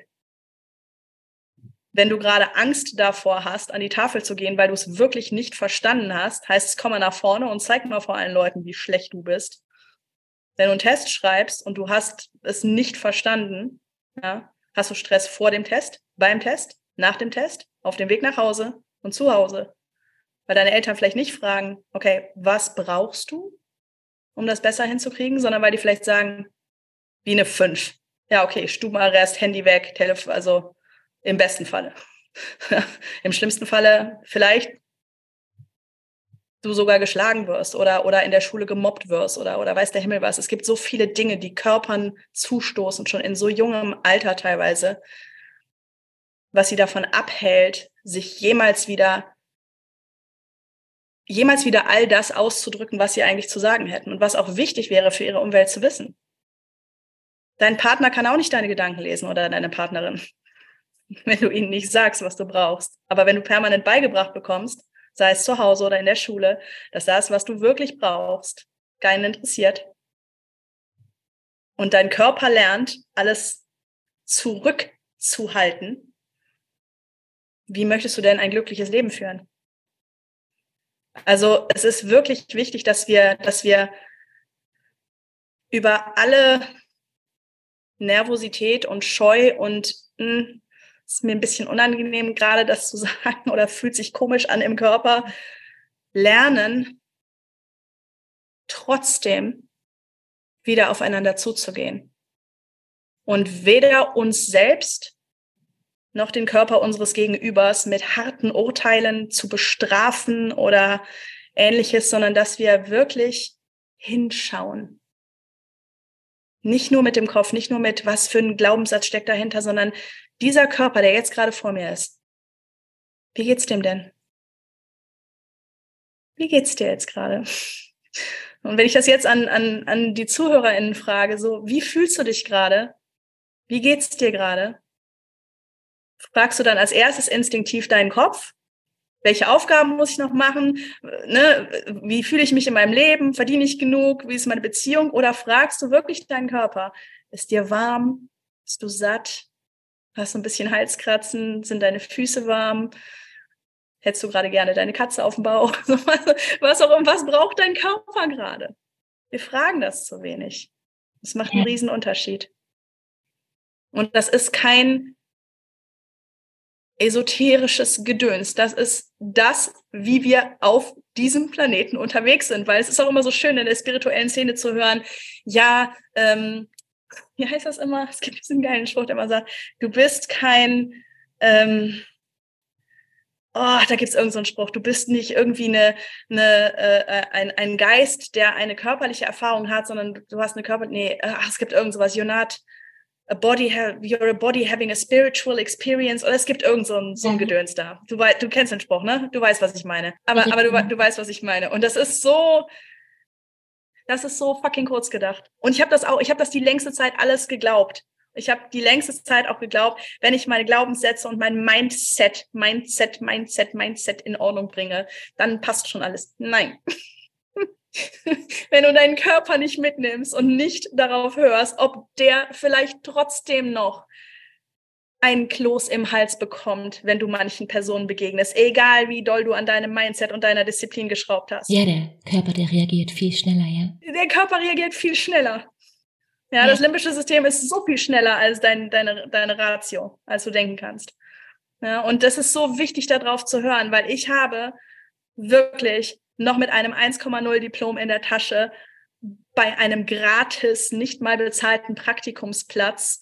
Wenn du gerade Angst davor hast, an die Tafel zu gehen, weil du es wirklich nicht verstanden hast, heißt es, komm mal nach vorne und zeig mal vor allen Leuten, wie schlecht du bist. Wenn du einen Test schreibst und du hast es nicht verstanden, ja, hast du Stress vor dem Test, beim Test, nach dem Test, auf dem Weg nach Hause und zu Hause. Weil deine Eltern vielleicht nicht fragen, okay, was brauchst du, um das besser hinzukriegen, sondern weil die vielleicht sagen, wie eine 5. Ja, okay, Stubenarrest, Handy weg, Telefon, also im besten Falle. Im schlimmsten Falle vielleicht du sogar geschlagen wirst oder, oder in der Schule gemobbt wirst oder, oder weiß der Himmel was. Es gibt so viele Dinge, die Körpern zustoßen, schon in so jungem Alter teilweise, was sie davon abhält, sich jemals wieder, jemals wieder all das auszudrücken, was sie eigentlich zu sagen hätten und was auch wichtig wäre für ihre Umwelt zu wissen. Dein Partner kann auch nicht deine Gedanken lesen oder deine Partnerin, wenn du ihnen nicht sagst, was du brauchst. Aber wenn du permanent beigebracht bekommst, sei es zu Hause oder in der Schule, dass das, was du wirklich brauchst, keinen interessiert. Und dein Körper lernt, alles zurückzuhalten. Wie möchtest du denn ein glückliches Leben führen? Also es ist wirklich wichtig, dass wir, dass wir über alle Nervosität und Scheu und mh, hm, ist mir ein bisschen unangenehm, gerade das zu sagen oder fühlt sich komisch an im Körper, lernen, trotzdem wieder aufeinander zuzugehen. Und weder uns selbst noch den Körper unseres Gegenübers mit harten Urteilen zu bestrafen oder ähnliches, sondern dass wir wirklich hinschauen. Nicht nur mit dem Kopf, nicht nur mit, was für ein Glaubenssatz steckt dahinter, sondern dieser Körper, der jetzt gerade vor mir ist, wie geht's dem denn? Wie geht's dir jetzt gerade? Und wenn ich das jetzt an, an, an die ZuhörerInnen frage, so, wie fühlst du dich gerade? Wie geht's dir gerade? Fragst du dann als erstes instinktiv deinen Kopf? Welche Aufgaben muss ich noch machen? Ne? Wie fühle ich mich in meinem Leben? Verdiene ich genug? Wie ist meine Beziehung? Oder fragst du wirklich deinen Körper? Ist dir warm? Bist du satt? Hast du ein bisschen Halskratzen? Sind deine Füße warm? Hättest du gerade gerne deine Katze auf dem Bauch? was auch immer. Was braucht dein Körper gerade? Wir fragen das zu wenig. Das macht einen riesen Unterschied. Und das ist kein esoterisches Gedöns. Das ist das, wie wir auf diesem Planeten unterwegs sind, weil es ist auch immer so schön in der spirituellen Szene zu hören, ja, ähm, wie heißt das immer? Es gibt diesen geilen Spruch, der immer sagt, du bist kein, ähm, oh, da gibt es irgendeinen so Spruch, du bist nicht irgendwie eine, eine, äh, ein, ein Geist, der eine körperliche Erfahrung hat, sondern du hast eine Körper, nee, ach, es gibt irgend sowas, you're not a body, you're a body having a spiritual experience, oder es gibt irgend so ein, so ein mhm. Gedöns da. Du, du kennst den Spruch, ne? Du weißt, was ich meine. Aber, aber du, du weißt, was ich meine. Und das ist so, das ist so fucking kurz gedacht. Und ich habe das auch, ich habe das die längste Zeit alles geglaubt. Ich habe die längste Zeit auch geglaubt, wenn ich meine Glaubenssätze und mein Mindset, Mindset, Mindset, Mindset in Ordnung bringe, dann passt schon alles. Nein. wenn du deinen Körper nicht mitnimmst und nicht darauf hörst, ob der vielleicht trotzdem noch ein Kloß im Hals bekommt, wenn du manchen Personen begegnest, egal wie doll du an deinem Mindset und deiner Disziplin geschraubt hast. Ja, der Körper, der reagiert viel schneller, ja. Der Körper reagiert viel schneller. Ja, ja. das limbische System ist so viel schneller als dein, deine, deine Ratio, als du denken kannst. Ja, und das ist so wichtig, darauf zu hören, weil ich habe wirklich noch mit einem 1,0 Diplom in der Tasche bei einem gratis, nicht mal bezahlten Praktikumsplatz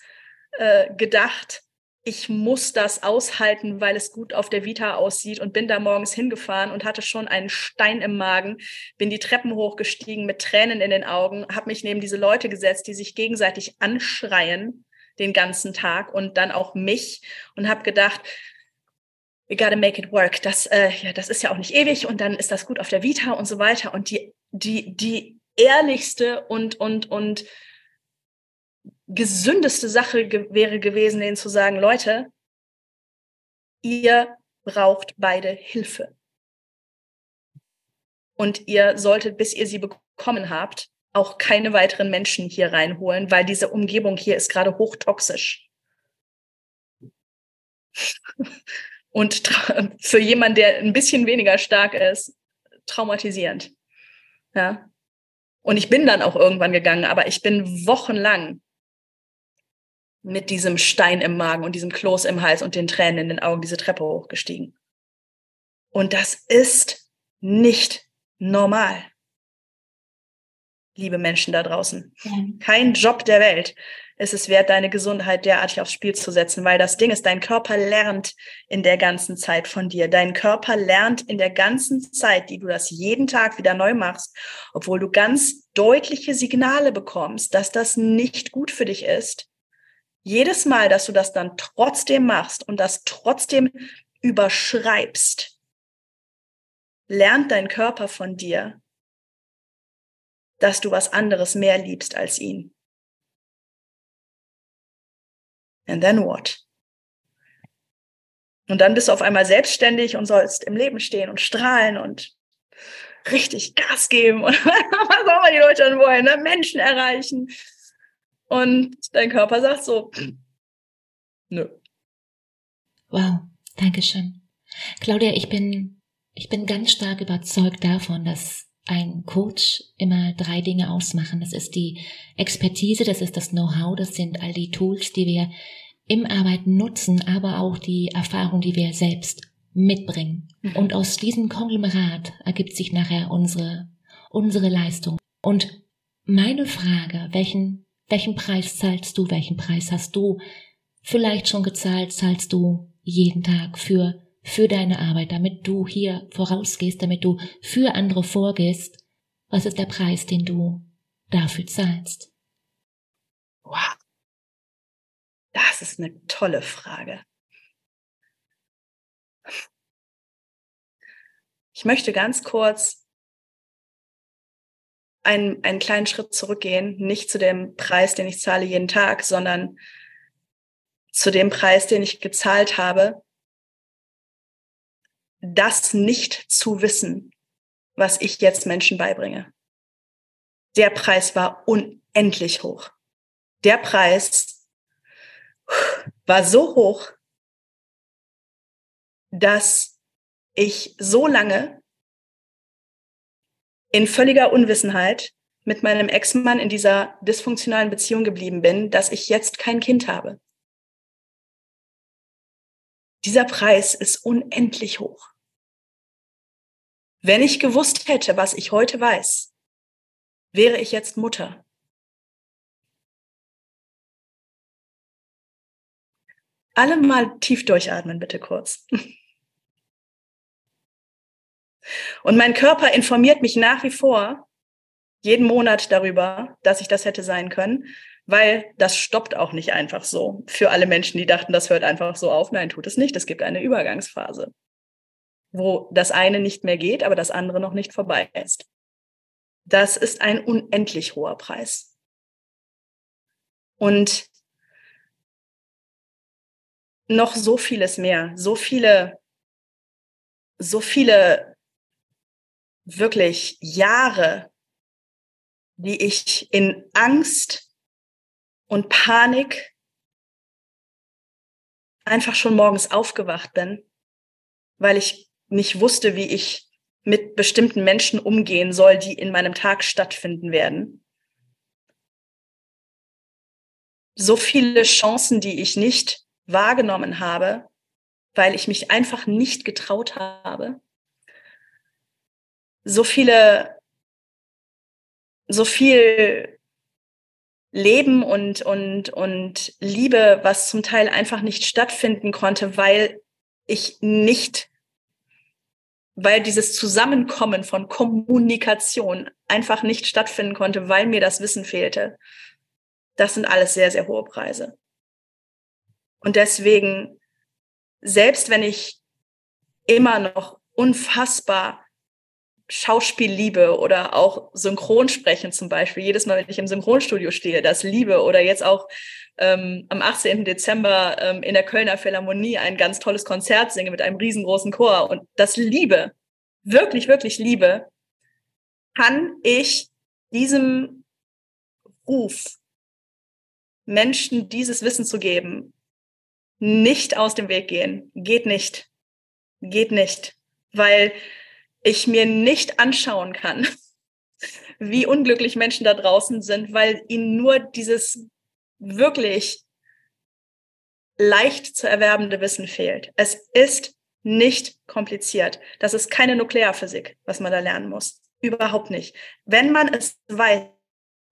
äh, gedacht, ich muss das aushalten, weil es gut auf der Vita aussieht und bin da morgens hingefahren und hatte schon einen Stein im Magen, bin die Treppen hochgestiegen mit Tränen in den Augen, habe mich neben diese Leute gesetzt, die sich gegenseitig anschreien den ganzen Tag und dann auch mich und habe gedacht, we gotta make it work. Das, äh, ja, das ist ja auch nicht ewig und dann ist das gut auf der Vita und so weiter. Und die, die, die ehrlichste und, und, und gesündeste Sache ge wäre gewesen, denen zu sagen, Leute, ihr braucht beide Hilfe. Und ihr solltet, bis ihr sie bekommen habt, auch keine weiteren Menschen hier reinholen, weil diese Umgebung hier ist gerade hochtoxisch. Und für jemanden, der ein bisschen weniger stark ist, traumatisierend. Ja. Und ich bin dann auch irgendwann gegangen, aber ich bin wochenlang mit diesem Stein im Magen und diesem Kloß im Hals und den Tränen in den Augen diese Treppe hochgestiegen. Und das ist nicht normal, liebe Menschen da draußen. Kein Job der Welt ist es wert, deine Gesundheit derartig aufs Spiel zu setzen, weil das Ding ist, dein Körper lernt in der ganzen Zeit von dir. Dein Körper lernt in der ganzen Zeit, die du das jeden Tag wieder neu machst, obwohl du ganz deutliche Signale bekommst, dass das nicht gut für dich ist, jedes Mal, dass du das dann trotzdem machst und das trotzdem überschreibst, lernt dein Körper von dir, dass du was anderes mehr liebst als ihn. And then what? Und dann bist du auf einmal selbstständig und sollst im Leben stehen und strahlen und richtig Gas geben und was auch immer die Leute dann wollen, ne? Menschen erreichen. Und dein Körper sagt so, nö. Wow, danke schön. Claudia, ich bin, ich bin ganz stark überzeugt davon, dass ein Coach immer drei Dinge ausmachen. Das ist die Expertise, das ist das Know-how, das sind all die Tools, die wir im Arbeiten nutzen, aber auch die Erfahrung, die wir selbst mitbringen. Mhm. Und aus diesem Konglomerat ergibt sich nachher unsere, unsere Leistung. Und meine Frage, welchen welchen Preis zahlst du? Welchen Preis hast du vielleicht schon gezahlt? Zahlst du jeden Tag für, für deine Arbeit, damit du hier vorausgehst, damit du für andere vorgehst? Was ist der Preis, den du dafür zahlst? Wow. Das ist eine tolle Frage. Ich möchte ganz kurz einen, einen kleinen Schritt zurückgehen, nicht zu dem Preis, den ich zahle jeden Tag, sondern zu dem Preis, den ich gezahlt habe, das nicht zu wissen, was ich jetzt Menschen beibringe. Der Preis war unendlich hoch. Der Preis war so hoch, dass ich so lange in völliger Unwissenheit mit meinem Ex-Mann in dieser dysfunktionalen Beziehung geblieben bin, dass ich jetzt kein Kind habe. Dieser Preis ist unendlich hoch. Wenn ich gewusst hätte, was ich heute weiß, wäre ich jetzt Mutter. Alle mal tief durchatmen, bitte kurz. Und mein Körper informiert mich nach wie vor jeden Monat darüber, dass ich das hätte sein können, weil das stoppt auch nicht einfach so. Für alle Menschen, die dachten, das hört einfach so auf. Nein, tut es nicht. Es gibt eine Übergangsphase, wo das eine nicht mehr geht, aber das andere noch nicht vorbei ist. Das ist ein unendlich hoher Preis. Und noch so vieles mehr, so viele, so viele wirklich Jahre, die ich in Angst und Panik einfach schon morgens aufgewacht bin, weil ich nicht wusste, wie ich mit bestimmten Menschen umgehen soll, die in meinem Tag stattfinden werden. So viele Chancen, die ich nicht wahrgenommen habe, weil ich mich einfach nicht getraut habe so viele, so viel Leben und, und, und Liebe, was zum Teil einfach nicht stattfinden konnte, weil ich nicht, weil dieses Zusammenkommen von Kommunikation einfach nicht stattfinden konnte, weil mir das Wissen fehlte. Das sind alles sehr, sehr hohe Preise. Und deswegen, selbst wenn ich immer noch unfassbar Schauspiel liebe oder auch Synchronsprechen zum Beispiel. Jedes Mal, wenn ich im Synchronstudio stehe, das liebe oder jetzt auch ähm, am 18. Dezember ähm, in der Kölner Philharmonie ein ganz tolles Konzert singe mit einem riesengroßen Chor und das liebe, wirklich, wirklich liebe, kann ich diesem Ruf, Menschen dieses Wissen zu geben, nicht aus dem Weg gehen. Geht nicht. Geht nicht. Weil ich mir nicht anschauen kann, wie unglücklich Menschen da draußen sind, weil ihnen nur dieses wirklich leicht zu erwerbende Wissen fehlt. Es ist nicht kompliziert. Das ist keine Nuklearphysik, was man da lernen muss. Überhaupt nicht. Wenn man es weiß,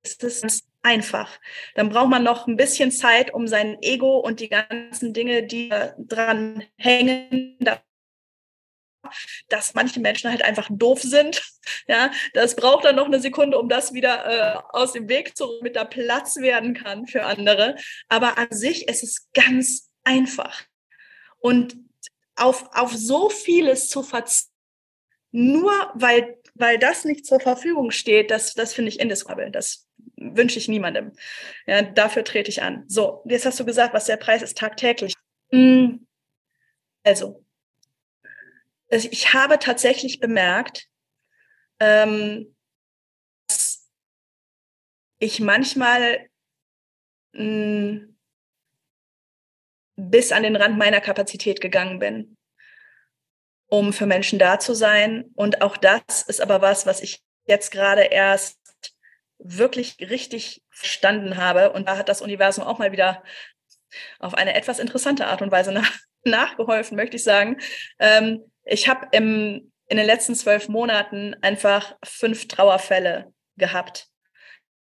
ist es einfach. Dann braucht man noch ein bisschen Zeit, um sein Ego und die ganzen Dinge, die dran hängen, dass manche Menschen halt einfach doof sind. Ja, das braucht dann noch eine Sekunde, um das wieder äh, aus dem Weg zu, mit da Platz werden kann für andere. Aber an sich ist es ganz einfach. Und auf, auf so vieles zu verzichten, nur weil, weil das nicht zur Verfügung steht, das, das finde ich indiskutabel. Das wünsche ich niemandem. Ja, dafür trete ich an. So, jetzt hast du gesagt, was der Preis ist tagtäglich. Hm. Also, also ich habe tatsächlich bemerkt, ähm, dass ich manchmal mh, hm, bis an den Rand meiner Kapazität gegangen bin, um für Menschen da zu sein. Und auch das ist aber was, was ich jetzt gerade erst wirklich richtig verstanden habe. Und da hat das Universum auch mal wieder auf eine etwas interessante Art und Weise nach, nachgeholfen, möchte ich sagen. Ähm, ich habe in den letzten zwölf Monaten einfach fünf Trauerfälle gehabt.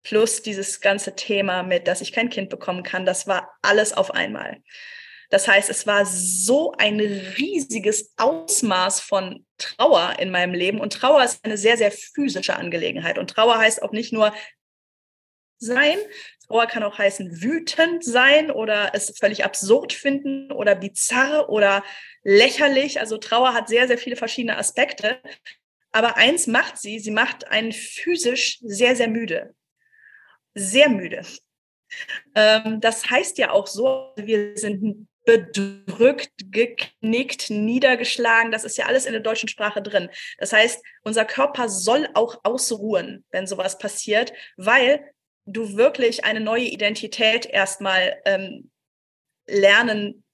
Plus dieses ganze Thema mit, dass ich kein Kind bekommen kann, das war alles auf einmal. Das heißt, es war so ein riesiges Ausmaß von Trauer in meinem Leben. Und Trauer ist eine sehr, sehr physische Angelegenheit. Und Trauer heißt auch nicht nur sein. Trauer kann auch heißen wütend sein oder es völlig absurd finden oder bizarr oder lächerlich. Also Trauer hat sehr, sehr viele verschiedene Aspekte. Aber eins macht sie, sie macht einen physisch sehr, sehr müde. Sehr müde. Ähm, das heißt ja auch so, wir sind bedrückt, geknickt, niedergeschlagen. Das ist ja alles in der deutschen Sprache drin. Das heißt, unser Körper soll auch ausruhen, wenn sowas passiert, weil du wirklich eine neue Identität erstmal ähm, lernen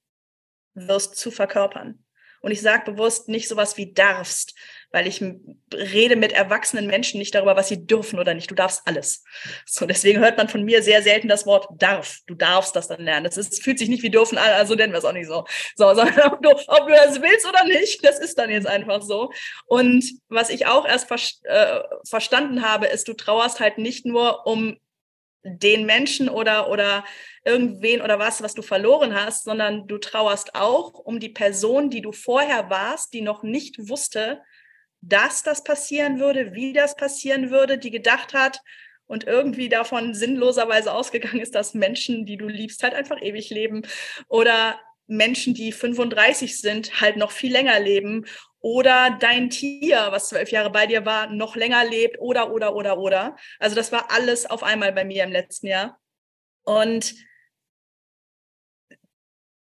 wirst zu verkörpern. Und ich sage bewusst nicht sowas wie darfst, weil ich rede mit erwachsenen Menschen nicht darüber, was sie dürfen oder nicht. Du darfst alles. So, deswegen hört man von mir sehr selten das Wort darf. Du darfst das dann lernen. Das ist, fühlt sich nicht wie dürfen, also nennen wir es auch nicht so. So, sondern ob du, ob du das willst oder nicht, das ist dann jetzt einfach so. Und was ich auch erst ver äh, verstanden habe, ist, du trauerst halt nicht nur um den Menschen oder, oder irgendwen oder was, was du verloren hast, sondern du trauerst auch um die Person, die du vorher warst, die noch nicht wusste, dass das passieren würde, wie das passieren würde, die gedacht hat und irgendwie davon sinnloserweise ausgegangen ist, dass Menschen, die du liebst, halt einfach ewig leben oder Menschen, die 35 sind, halt noch viel länger leben oder dein Tier, was zwölf Jahre bei dir war, noch länger lebt oder, oder, oder, oder. Also das war alles auf einmal bei mir im letzten Jahr. Und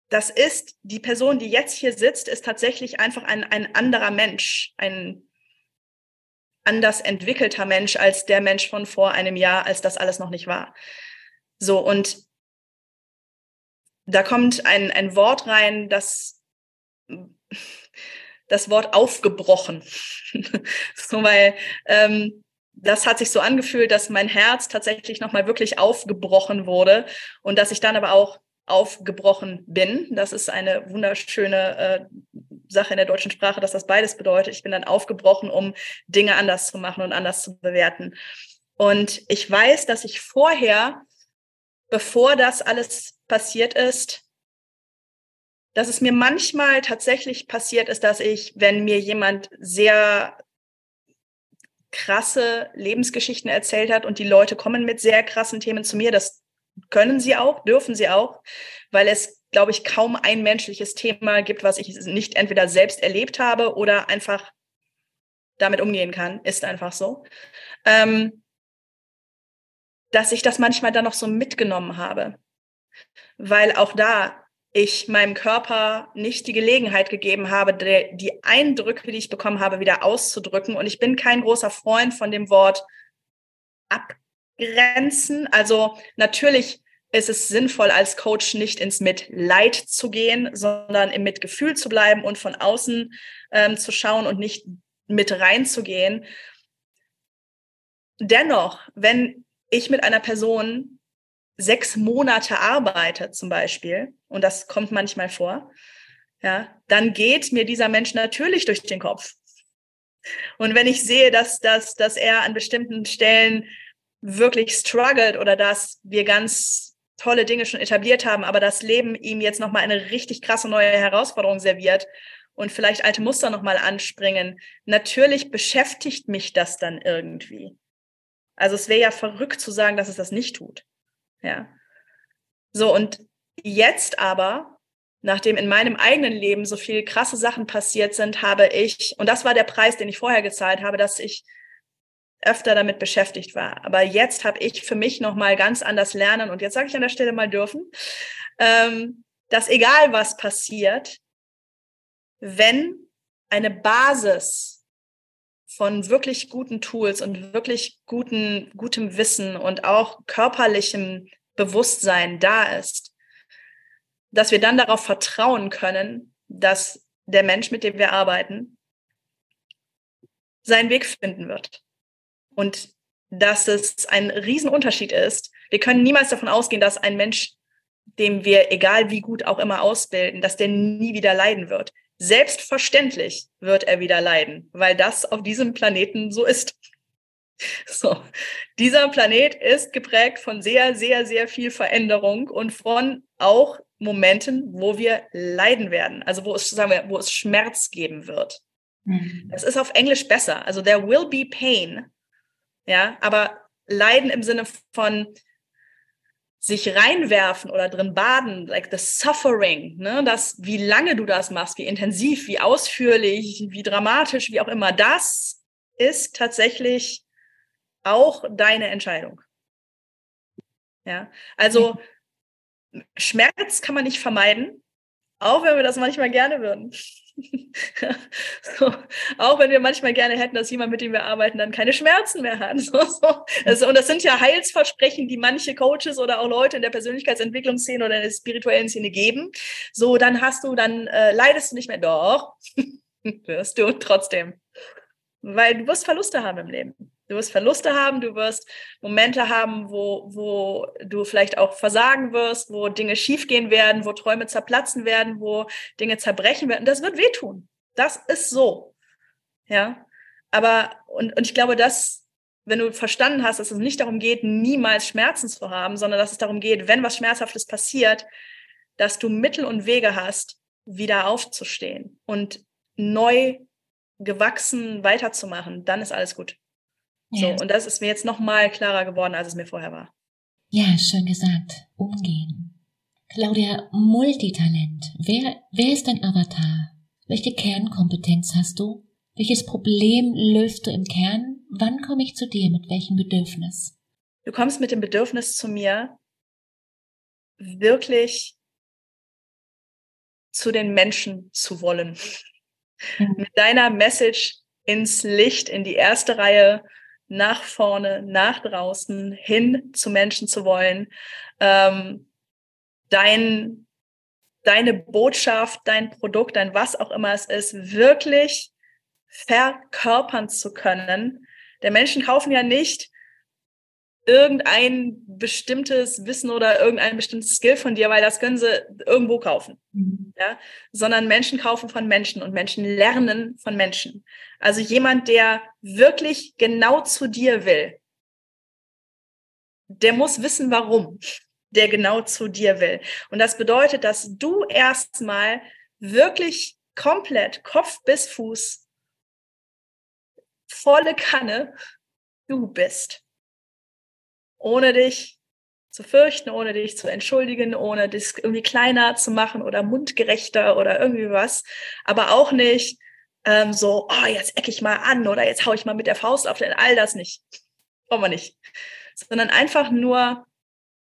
das ist, die Person, die jetzt hier sitzt, ist tatsächlich einfach ein, ein anderer Mensch, ein anders entwickelter Mensch als der Mensch von vor einem Jahr, als das alles noch nicht war. So, und da kommt ein, ein Wort rein, das das Wort aufgebrochen. so, weil ähm, das hat sich so angefühlt, dass mein Herz tatsächlich nochmal wirklich aufgebrochen wurde und dass ich dann aber auch aufgebrochen bin. Das ist eine wunderschöne äh, Sache in der deutschen Sprache, dass das beides bedeutet. Ich bin dann aufgebrochen, um Dinge anders zu machen und anders zu bewerten. Und ich weiß, dass ich vorher bevor das alles passiert ist, dass es mir manchmal tatsächlich passiert ist, dass ich, wenn mir jemand sehr krasse Lebensgeschichten erzählt hat und die Leute kommen mit sehr krassen Themen zu mir, das können sie auch, dürfen sie auch, weil es, glaube ich, kaum ein menschliches Thema gibt, was ich nicht entweder selbst erlebt habe oder einfach damit umgehen kann. Ist einfach so. Ähm, dass ich das manchmal dann noch so mitgenommen habe. Weil auch da ich meinem Körper nicht die Gelegenheit gegeben habe, die, Eindrücke, die ich bekommen habe, wieder auszudrücken. Und ich bin kein großer Freund von dem Wort abgrenzen. Also natürlich ist es sinnvoll, als Coach nicht ins Mitleid zu gehen, sondern im Mitgefühl zu bleiben und von außen ähm, zu schauen und nicht mit reinzugehen. Dennoch, wenn ich mit einer Person sechs Monate arbeite zum Beispiel, und das kommt manchmal vor, ja, dann geht mir dieser Mensch natürlich durch den Kopf. Und wenn ich sehe, dass, dass, dass er an bestimmten Stellen wirklich struggelt oder dass wir ganz tolle Dinge schon etabliert haben, aber das Leben ihm jetzt nochmal eine richtig krasse neue Herausforderung serviert und vielleicht alte Muster nochmal anspringen, natürlich beschäftigt mich das dann irgendwie. Also es wäre ja verrückt zu sagen, dass es das nicht tut. Ja. So, und jetzt aber, nachdem in meinem eigenen Leben so viele krasse Sachen passiert sind, habe ich, und das war der Preis, den ich vorher gezahlt habe, dass ich öfter damit beschäftigt war. Aber jetzt habe ich für mich nochmal ganz anders lernen und jetzt sage ich an der Stelle mal dürfen, ähm, dass egal was passiert, wenn eine Basis von wirklich guten Tools und wirklich guten, gutem Wissen und auch körperlichem Bewusstsein da ist, dass wir dann darauf vertrauen können, dass der Mensch, mit dem wir arbeiten, seinen Weg finden wird. Und dass es ein Riesenunterschied ist. Wir können niemals davon ausgehen, dass ein Mensch, dem wir egal wie gut auch immer ausbilden, dass der nie wieder leiden wird. Selbstverständlich wird er wieder leiden, weil das auf diesem Planeten so ist. So, dieser Planet ist geprägt von sehr, sehr, sehr viel Veränderung und von auch Momenten, wo wir leiden werden, also wo es, sagen wir, wo es Schmerz geben wird. Mhm. Das ist auf Englisch besser. Also there will be pain. Ja, aber Leiden im Sinne von sich reinwerfen oder drin baden, like the suffering, ne, das, wie lange du das machst, wie intensiv, wie ausführlich, wie dramatisch, wie auch immer, das ist tatsächlich auch deine Entscheidung. Ja, also Schmerz kann man nicht vermeiden, auch wenn wir das manchmal gerne würden. so, auch wenn wir manchmal gerne hätten, dass jemand, mit dem wir arbeiten, dann keine Schmerzen mehr hat. So, so. Also, und das sind ja Heilsversprechen, die manche Coaches oder auch Leute in der Persönlichkeitsentwicklungsszene oder in der spirituellen Szene geben. So, dann hast du, dann äh, leidest du nicht mehr. Doch, wirst du trotzdem. Weil du wirst Verluste haben im Leben. Du wirst Verluste haben, du wirst Momente haben, wo, wo du vielleicht auch versagen wirst, wo Dinge schiefgehen werden, wo Träume zerplatzen werden, wo Dinge zerbrechen werden. Das wird wehtun. Das ist so. Ja. Aber, und, und ich glaube, dass, wenn du verstanden hast, dass es nicht darum geht, niemals Schmerzen zu haben, sondern dass es darum geht, wenn was Schmerzhaftes passiert, dass du Mittel und Wege hast, wieder aufzustehen und neu gewachsen weiterzumachen, dann ist alles gut. So, und das ist mir jetzt noch mal klarer geworden, als es mir vorher war. Ja, schön gesagt. Umgehen. Claudia, Multitalent. Wer, wer ist dein Avatar? Welche Kernkompetenz hast du? Welches Problem löst du im Kern? Wann komme ich zu dir? Mit welchem Bedürfnis? Du kommst mit dem Bedürfnis zu mir, wirklich zu den Menschen zu wollen. Mhm. Mit deiner Message ins Licht, in die erste Reihe nach vorne, nach draußen, hin zu Menschen zu wollen, ähm, dein, deine Botschaft, dein Produkt, dein was auch immer es ist, wirklich verkörpern zu können. Der Menschen kaufen ja nicht irgendein bestimmtes Wissen oder irgendein bestimmtes Skill von dir, weil das können sie irgendwo kaufen. Mhm. Ja? Sondern Menschen kaufen von Menschen und Menschen lernen von Menschen. Also jemand, der wirklich genau zu dir will, der muss wissen, warum. der genau zu dir will. Und das bedeutet, dass du erstmal wirklich komplett Kopf bis Fuß volle Kanne du bist. Ohne dich zu fürchten, ohne dich zu entschuldigen, ohne dich irgendwie kleiner zu machen oder mundgerechter oder irgendwie was. Aber auch nicht ähm, so, oh, jetzt ecke ich mal an oder jetzt hau ich mal mit der Faust auf den, all das nicht. Brauchen wir nicht. Sondern einfach nur,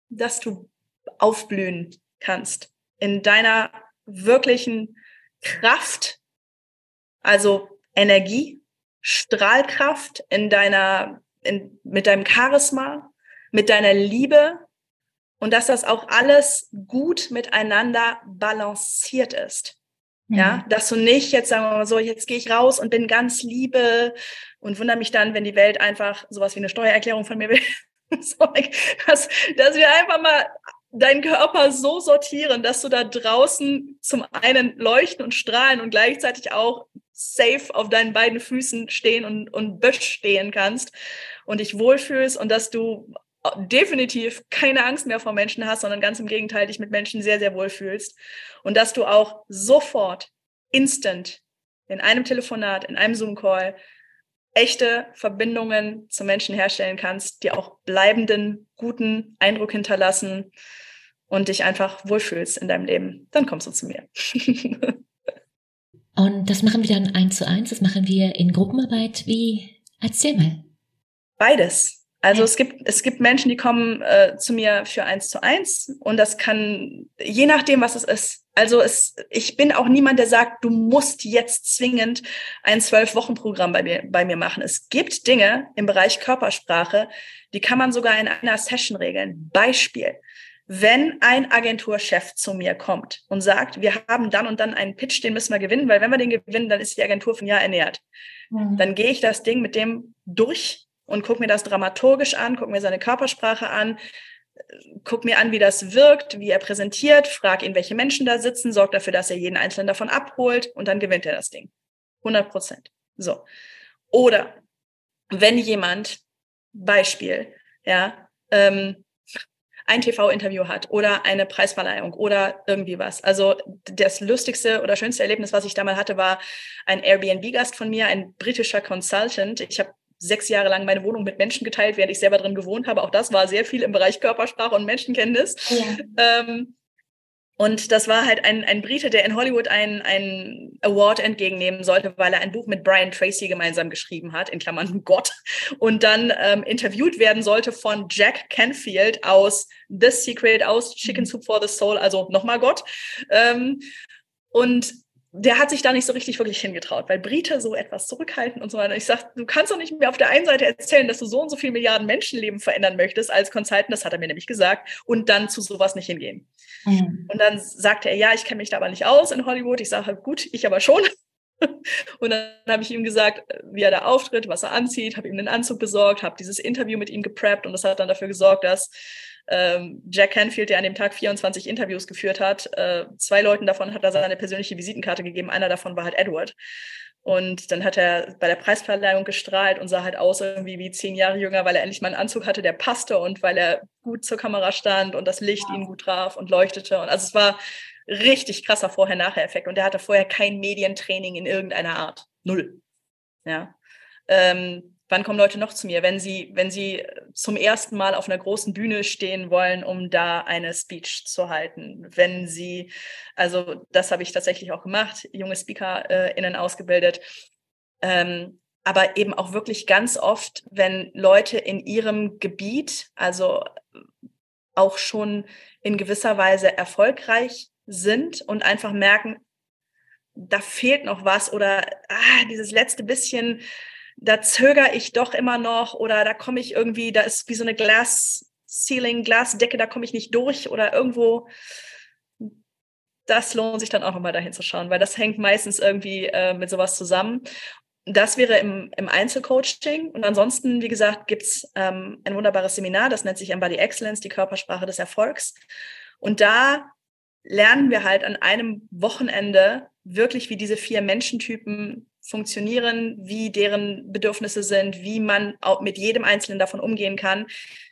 dass du aufblühen kannst in deiner wirklichen Kraft, also Energie, Strahlkraft in deiner, in, mit deinem Charisma, mit deiner Liebe und dass das auch alles gut miteinander balanciert ist. Mhm. Ja, dass du nicht jetzt sagen wir mal so, jetzt gehe ich raus und bin ganz Liebe und wundere mich dann, wenn die Welt einfach sowas wie eine Steuererklärung von mir will. dass, dass wir einfach mal deinen Körper so sortieren, dass du da draußen zum einen leuchten und strahlen und gleichzeitig auch safe auf deinen beiden Füßen stehen und, und Bösch stehen kannst und dich wohlfühlst und dass du definitiv keine Angst mehr vor Menschen hast, sondern ganz im Gegenteil dich mit Menschen sehr, sehr wohlfühlst und dass du auch sofort, instant, in einem Telefonat, in einem Zoom-Call echte Verbindungen zu Menschen herstellen kannst, die auch bleibenden, guten Eindruck hinterlassen und dich einfach wohlfühlst in deinem Leben, dann kommst du zu mir. und das machen wir dann eins zu eins, das machen wir in Gruppenarbeit. Wie? Erzähl mal. Beides. Also es gibt, es gibt Menschen, die kommen äh, zu mir für eins zu eins und das kann, je nachdem, was es ist. Also es, ich bin auch niemand, der sagt, du musst jetzt zwingend ein Zwölf-Wochen-Programm bei mir, bei mir machen. Es gibt Dinge im Bereich Körpersprache, die kann man sogar in einer Session regeln. Beispiel. Wenn ein Agenturchef zu mir kommt und sagt, wir haben dann und dann einen Pitch, den müssen wir gewinnen, weil wenn wir den gewinnen, dann ist die Agentur von Jahr ernährt. Mhm. Dann gehe ich das Ding mit dem durch und guck mir das dramaturgisch an, guck mir seine Körpersprache an, guck mir an, wie das wirkt, wie er präsentiert, frag ihn, welche Menschen da sitzen, sorg dafür, dass er jeden einzelnen davon abholt und dann gewinnt er das Ding. 100 Prozent. So. Oder wenn jemand, Beispiel, ja, ähm, ein TV-Interview hat oder eine Preisverleihung oder irgendwie was. Also das lustigste oder schönste Erlebnis, was ich da mal hatte, war ein Airbnb-Gast von mir, ein britischer Consultant. Ich habe sechs Jahre lang meine Wohnung mit Menschen geteilt, während ich selber drin gewohnt habe. Auch das war sehr viel im Bereich Körpersprache und Menschenkenntnis. Ja. Ähm, und das war halt ein, ein Brite, der in Hollywood einen Award entgegennehmen sollte, weil er ein Buch mit Brian Tracy gemeinsam geschrieben hat, in Klammern Gott, und dann ähm, interviewt werden sollte von Jack Canfield aus The Secret, aus Chicken. Soup for the Soul, also nochmal Gott. Ähm, und der hat sich da nicht so richtig wirklich hingetraut, weil Brite so etwas zurückhalten und so weiter. Ich sage, du kannst doch nicht mehr auf der einen Seite erzählen, dass du so und so viele Milliarden Menschenleben verändern möchtest als Consultant, das hat er mir nämlich gesagt, und dann zu sowas nicht hingehen. Mhm. Und dann sagte er, ja, ich kenne mich da aber nicht aus in Hollywood. Ich sage, gut, ich aber schon. Und dann habe ich ihm gesagt, wie er da auftritt, was er anzieht, habe ihm den Anzug besorgt, habe dieses Interview mit ihm gepreppt und das hat dann dafür gesorgt, dass Jack Canfield, der an dem Tag 24 Interviews geführt hat, äh, zwei Leuten davon hat er seine persönliche Visitenkarte gegeben. Einer davon war halt Edward. Und dann hat er bei der Preisverleihung gestrahlt und sah halt aus irgendwie wie zehn Jahre jünger, weil er endlich mal einen Anzug hatte, der passte und weil er gut zur Kamera stand und das Licht ihn gut traf und leuchtete. Und also es war richtig krasser Vorher-Nachher-Effekt. Und er hatte vorher kein Medientraining in irgendeiner Art. Null. Ja. Ähm, wann kommen Leute noch zu mir, wenn sie, wenn sie zum ersten Mal auf einer großen Bühne stehen wollen, um da eine Speech zu halten? Wenn sie, also das habe ich tatsächlich auch gemacht, junge SpeakerInnen ausgebildet. Ähm, aber eben auch wirklich ganz oft, wenn Leute in ihrem Gebiet, also auch schon in gewisser Weise erfolgreich sind und einfach merken, da fehlt noch was oder ah, dieses letzte bisschen da zögere ich doch immer noch oder da komme ich irgendwie, da ist wie so eine Glas Ceiling, Glasdecke, da komme ich nicht durch oder irgendwo. Das lohnt sich dann auch nochmal dahin zu schauen, weil das hängt meistens irgendwie äh, mit sowas zusammen. Das wäre im, im Einzelcoaching. Und ansonsten, wie gesagt, gibt's ähm, ein wunderbares Seminar, das nennt sich Embody Excellence, die Körpersprache des Erfolgs. Und da lernen wir halt an einem Wochenende wirklich, wie diese vier Menschentypen funktionieren, wie deren Bedürfnisse sind, wie man auch mit jedem Einzelnen davon umgehen kann,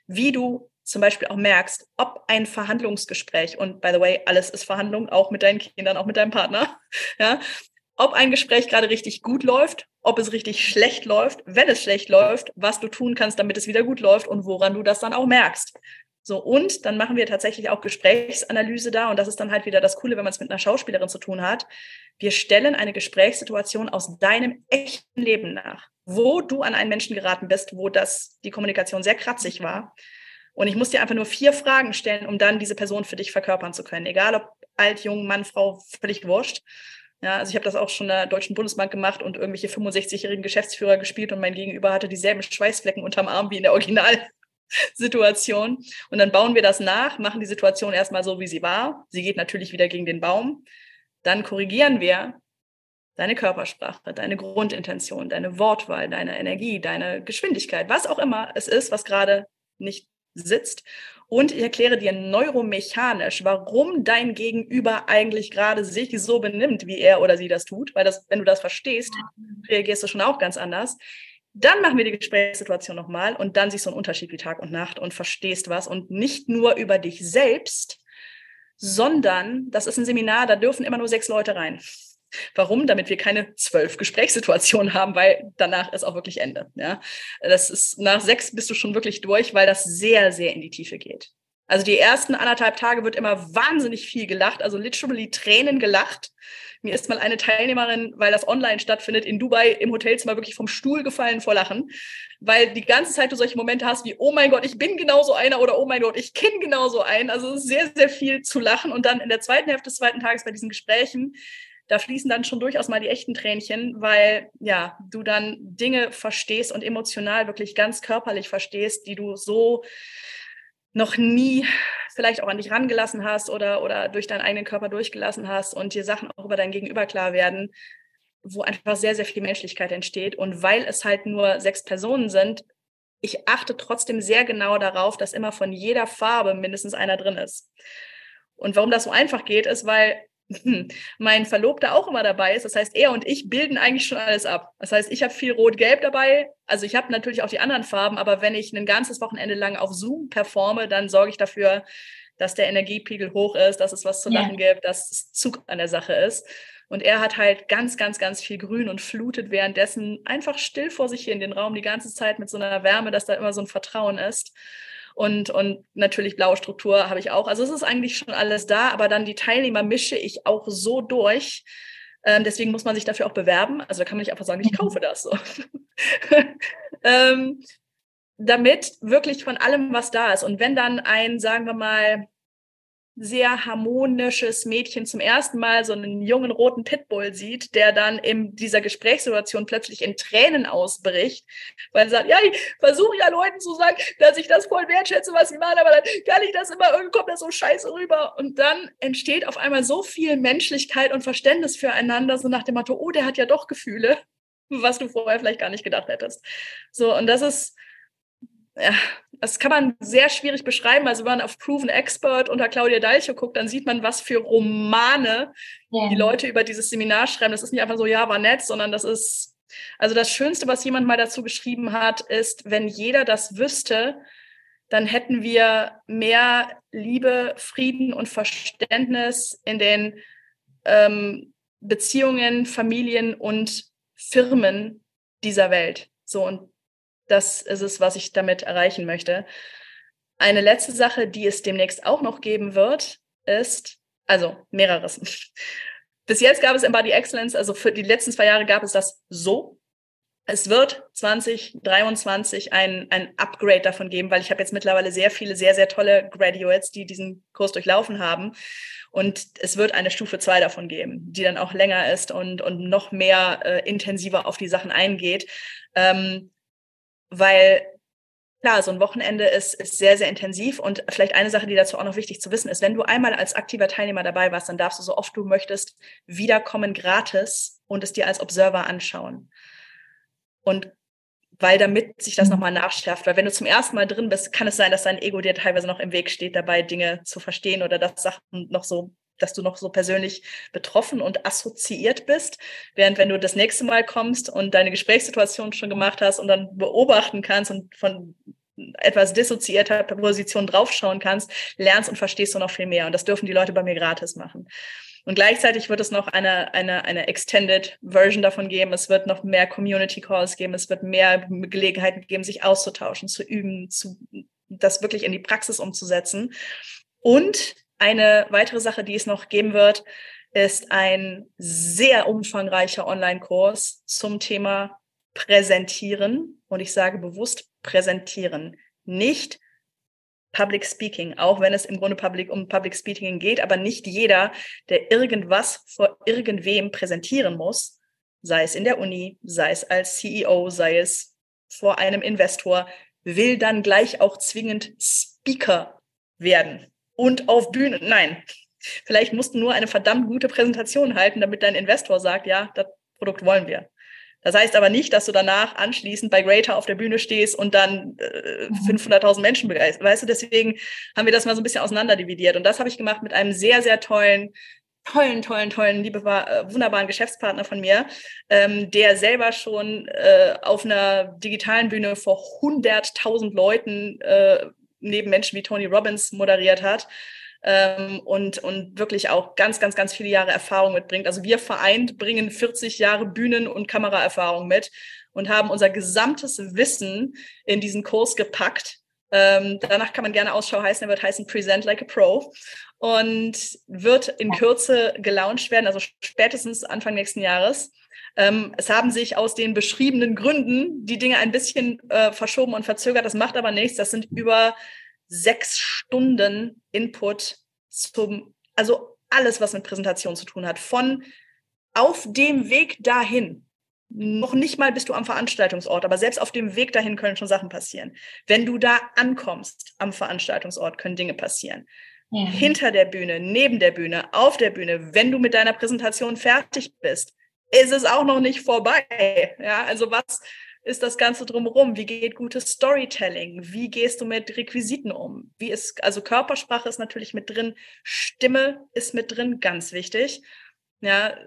wie du zum Beispiel auch merkst, ob ein Verhandlungsgespräch, und by the way, alles ist Verhandlung, auch mit deinen Kindern, auch mit deinem Partner, ja, ob ein Gespräch gerade richtig gut läuft, ob es richtig schlecht läuft, wenn es schlecht läuft, was du tun kannst, damit es wieder gut läuft und woran du das dann auch merkst. So, und dann machen wir tatsächlich auch Gesprächsanalyse da. Und das ist dann halt wieder das Coole, wenn man es mit einer Schauspielerin zu tun hat. Wir stellen eine Gesprächssituation aus deinem echten Leben nach, wo du an einen Menschen geraten bist, wo das, die Kommunikation sehr kratzig war. Und ich muss dir einfach nur vier Fragen stellen, um dann diese Person für dich verkörpern zu können. Egal ob alt, jung, Mann, Frau, völlig wurscht. Ja, also ich habe das auch schon in der Deutschen Bundesbank gemacht und irgendwelche 65-jährigen Geschäftsführer gespielt und mein Gegenüber hatte dieselben Schweißflecken unterm Arm wie in der Original. Situation. Und dann bauen wir das nach, machen die Situation erstmal so, wie sie war. Sie geht natürlich wieder gegen den Baum. Dann korrigieren wir deine Körpersprache, deine Grundintention, deine Wortwahl, deine Energie, deine Geschwindigkeit, was auch immer es ist, was gerade nicht sitzt. Und ich erkläre dir neuromechanisch, warum dein Gegenüber eigentlich gerade sich so benimmt, wie er oder sie das tut. Weil das, wenn du das verstehst, reagierst du schon auch ganz anders. Dann machen wir die Gesprächssituation nochmal und dann siehst du einen Unterschied wie Tag und Nacht und verstehst was und nicht nur über dich selbst, sondern das ist ein Seminar, da dürfen immer nur sechs Leute rein. Warum? Damit wir keine zwölf Gesprächssituationen haben, weil danach ist auch wirklich Ende. Ja, das ist nach sechs bist du schon wirklich durch, weil das sehr, sehr in die Tiefe geht. Also die ersten anderthalb Tage wird immer wahnsinnig viel gelacht, also literally Tränen gelacht. Mir ist mal eine Teilnehmerin, weil das online stattfindet, in Dubai im Hotelzimmer wirklich vom Stuhl gefallen vor Lachen, weil die ganze Zeit du solche Momente hast wie, oh mein Gott, ich bin genauso einer oder oh mein Gott, ich kenne genauso einen. Also es ist sehr, sehr viel zu lachen. Und dann in der zweiten Hälfte des zweiten Tages bei diesen Gesprächen, da fließen dann schon durchaus mal die echten Tränchen, weil ja, du dann Dinge verstehst und emotional wirklich ganz körperlich verstehst, die du so noch nie vielleicht auch an dich rangelassen hast oder, oder durch deinen eigenen Körper durchgelassen hast und dir Sachen auch über dein Gegenüber klar werden, wo einfach sehr, sehr viel Menschlichkeit entsteht. Und weil es halt nur sechs Personen sind, ich achte trotzdem sehr genau darauf, dass immer von jeder Farbe mindestens einer drin ist. Und warum das so einfach geht, ist, weil mein Verlobter auch immer dabei ist. Das heißt, er und ich bilden eigentlich schon alles ab. Das heißt, ich habe viel Rot-Gelb dabei. Also ich habe natürlich auch die anderen Farben, aber wenn ich ein ganzes Wochenende lang auf Zoom performe, dann sorge ich dafür, dass der Energiepegel hoch ist, dass es was zu lachen ja. gibt, dass es Zug an der Sache ist. Und er hat halt ganz, ganz, ganz viel Grün und flutet währenddessen einfach still vor sich hier in den Raum die ganze Zeit mit so einer Wärme, dass da immer so ein Vertrauen ist. Und, und natürlich blaue Struktur habe ich auch. Also es ist eigentlich schon alles da, aber dann die Teilnehmer mische ich auch so durch. Ähm, deswegen muss man sich dafür auch bewerben. Also da kann man nicht einfach sagen, ich kaufe das. So. ähm, damit wirklich von allem, was da ist. Und wenn dann ein, sagen wir mal, sehr harmonisches Mädchen zum ersten Mal so einen jungen roten Pitbull sieht, der dann in dieser Gesprächssituation plötzlich in Tränen ausbricht, weil er sagt, ja, ich versuche ja Leuten zu sagen, dass ich das voll wertschätze, was sie machen, aber dann kann ich das immer, irgendwie kommt das so scheiße rüber. Und dann entsteht auf einmal so viel Menschlichkeit und Verständnis füreinander, so nach dem Motto, oh, der hat ja doch Gefühle, was du vorher vielleicht gar nicht gedacht hättest. So, und das ist, das kann man sehr schwierig beschreiben. Also wenn man auf Proven Expert unter Claudia Dalcho guckt, dann sieht man, was für Romane yeah. die Leute über dieses Seminar schreiben. Das ist nicht einfach so, ja, war nett, sondern das ist, also das Schönste, was jemand mal dazu geschrieben hat, ist, wenn jeder das wüsste, dann hätten wir mehr Liebe, Frieden und Verständnis in den ähm, Beziehungen, Familien und Firmen dieser Welt. So, und das ist es, was ich damit erreichen möchte. Eine letzte Sache, die es demnächst auch noch geben wird, ist, also mehreres. Bis jetzt gab es im Body Excellence, also für die letzten zwei Jahre gab es das so. Es wird 2023 ein, ein Upgrade davon geben, weil ich habe jetzt mittlerweile sehr viele, sehr, sehr tolle Graduates, die diesen Kurs durchlaufen haben. Und es wird eine Stufe zwei davon geben, die dann auch länger ist und, und noch mehr äh, intensiver auf die Sachen eingeht. Ähm, weil klar, so ein Wochenende ist, ist sehr, sehr intensiv. Und vielleicht eine Sache, die dazu auch noch wichtig zu wissen ist, wenn du einmal als aktiver Teilnehmer dabei warst, dann darfst du so oft du möchtest wiederkommen gratis und es dir als Observer anschauen. Und weil damit sich das nochmal nachschärft. Weil wenn du zum ersten Mal drin bist, kann es sein, dass dein Ego dir teilweise noch im Weg steht, dabei Dinge zu verstehen oder dass Sachen noch so dass du noch so persönlich betroffen und assoziiert bist. Während wenn du das nächste Mal kommst und deine Gesprächssituation schon gemacht hast und dann beobachten kannst und von etwas dissoziierter Position draufschauen kannst, lernst und verstehst du noch viel mehr. Und das dürfen die Leute bei mir gratis machen. Und gleichzeitig wird es noch eine, eine, eine Extended Version davon geben. Es wird noch mehr Community Calls geben. Es wird mehr Gelegenheiten geben, sich auszutauschen, zu üben, zu, das wirklich in die Praxis umzusetzen. Und eine weitere Sache, die es noch geben wird, ist ein sehr umfangreicher Online-Kurs zum Thema Präsentieren. Und ich sage bewusst präsentieren, nicht Public Speaking, auch wenn es im Grunde Public, um Public Speaking geht, aber nicht jeder, der irgendwas vor irgendwem präsentieren muss, sei es in der Uni, sei es als CEO, sei es vor einem Investor, will dann gleich auch zwingend Speaker werden und auf Bühnen. Nein, vielleicht musst du nur eine verdammt gute Präsentation halten, damit dein Investor sagt, ja, das Produkt wollen wir. Das heißt aber nicht, dass du danach anschließend bei Greater auf der Bühne stehst und dann äh, 500.000 mhm. Menschen begeisterst. Weißt du, deswegen haben wir das mal so ein bisschen auseinanderdividiert. Und das habe ich gemacht mit einem sehr, sehr tollen, tollen, tollen, tollen, liebe, äh, wunderbaren Geschäftspartner von mir, ähm, der selber schon äh, auf einer digitalen Bühne vor 100.000 Leuten äh, neben Menschen wie Tony Robbins moderiert hat ähm, und, und wirklich auch ganz, ganz, ganz viele Jahre Erfahrung mitbringt. Also wir vereint bringen 40 Jahre Bühnen- und Kameraerfahrung mit und haben unser gesamtes Wissen in diesen Kurs gepackt. Ähm, danach kann man gerne Ausschau heißen, er wird heißen Present Like a Pro und wird in Kürze gelauncht werden, also spätestens Anfang nächsten Jahres. Ähm, es haben sich aus den beschriebenen Gründen die Dinge ein bisschen äh, verschoben und verzögert. Das macht aber nichts. Das sind über sechs Stunden Input zum, also alles, was mit Präsentation zu tun hat. Von auf dem Weg dahin, noch nicht mal bist du am Veranstaltungsort, aber selbst auf dem Weg dahin können schon Sachen passieren. Wenn du da ankommst am Veranstaltungsort, können Dinge passieren. Ja. Hinter der Bühne, neben der Bühne, auf der Bühne, wenn du mit deiner Präsentation fertig bist, ist es auch noch nicht vorbei. Ja, also was ist das Ganze drumherum? Wie geht gutes Storytelling? Wie gehst du mit Requisiten um? Wie ist, also Körpersprache ist natürlich mit drin, Stimme ist mit drin, ganz wichtig. Ja,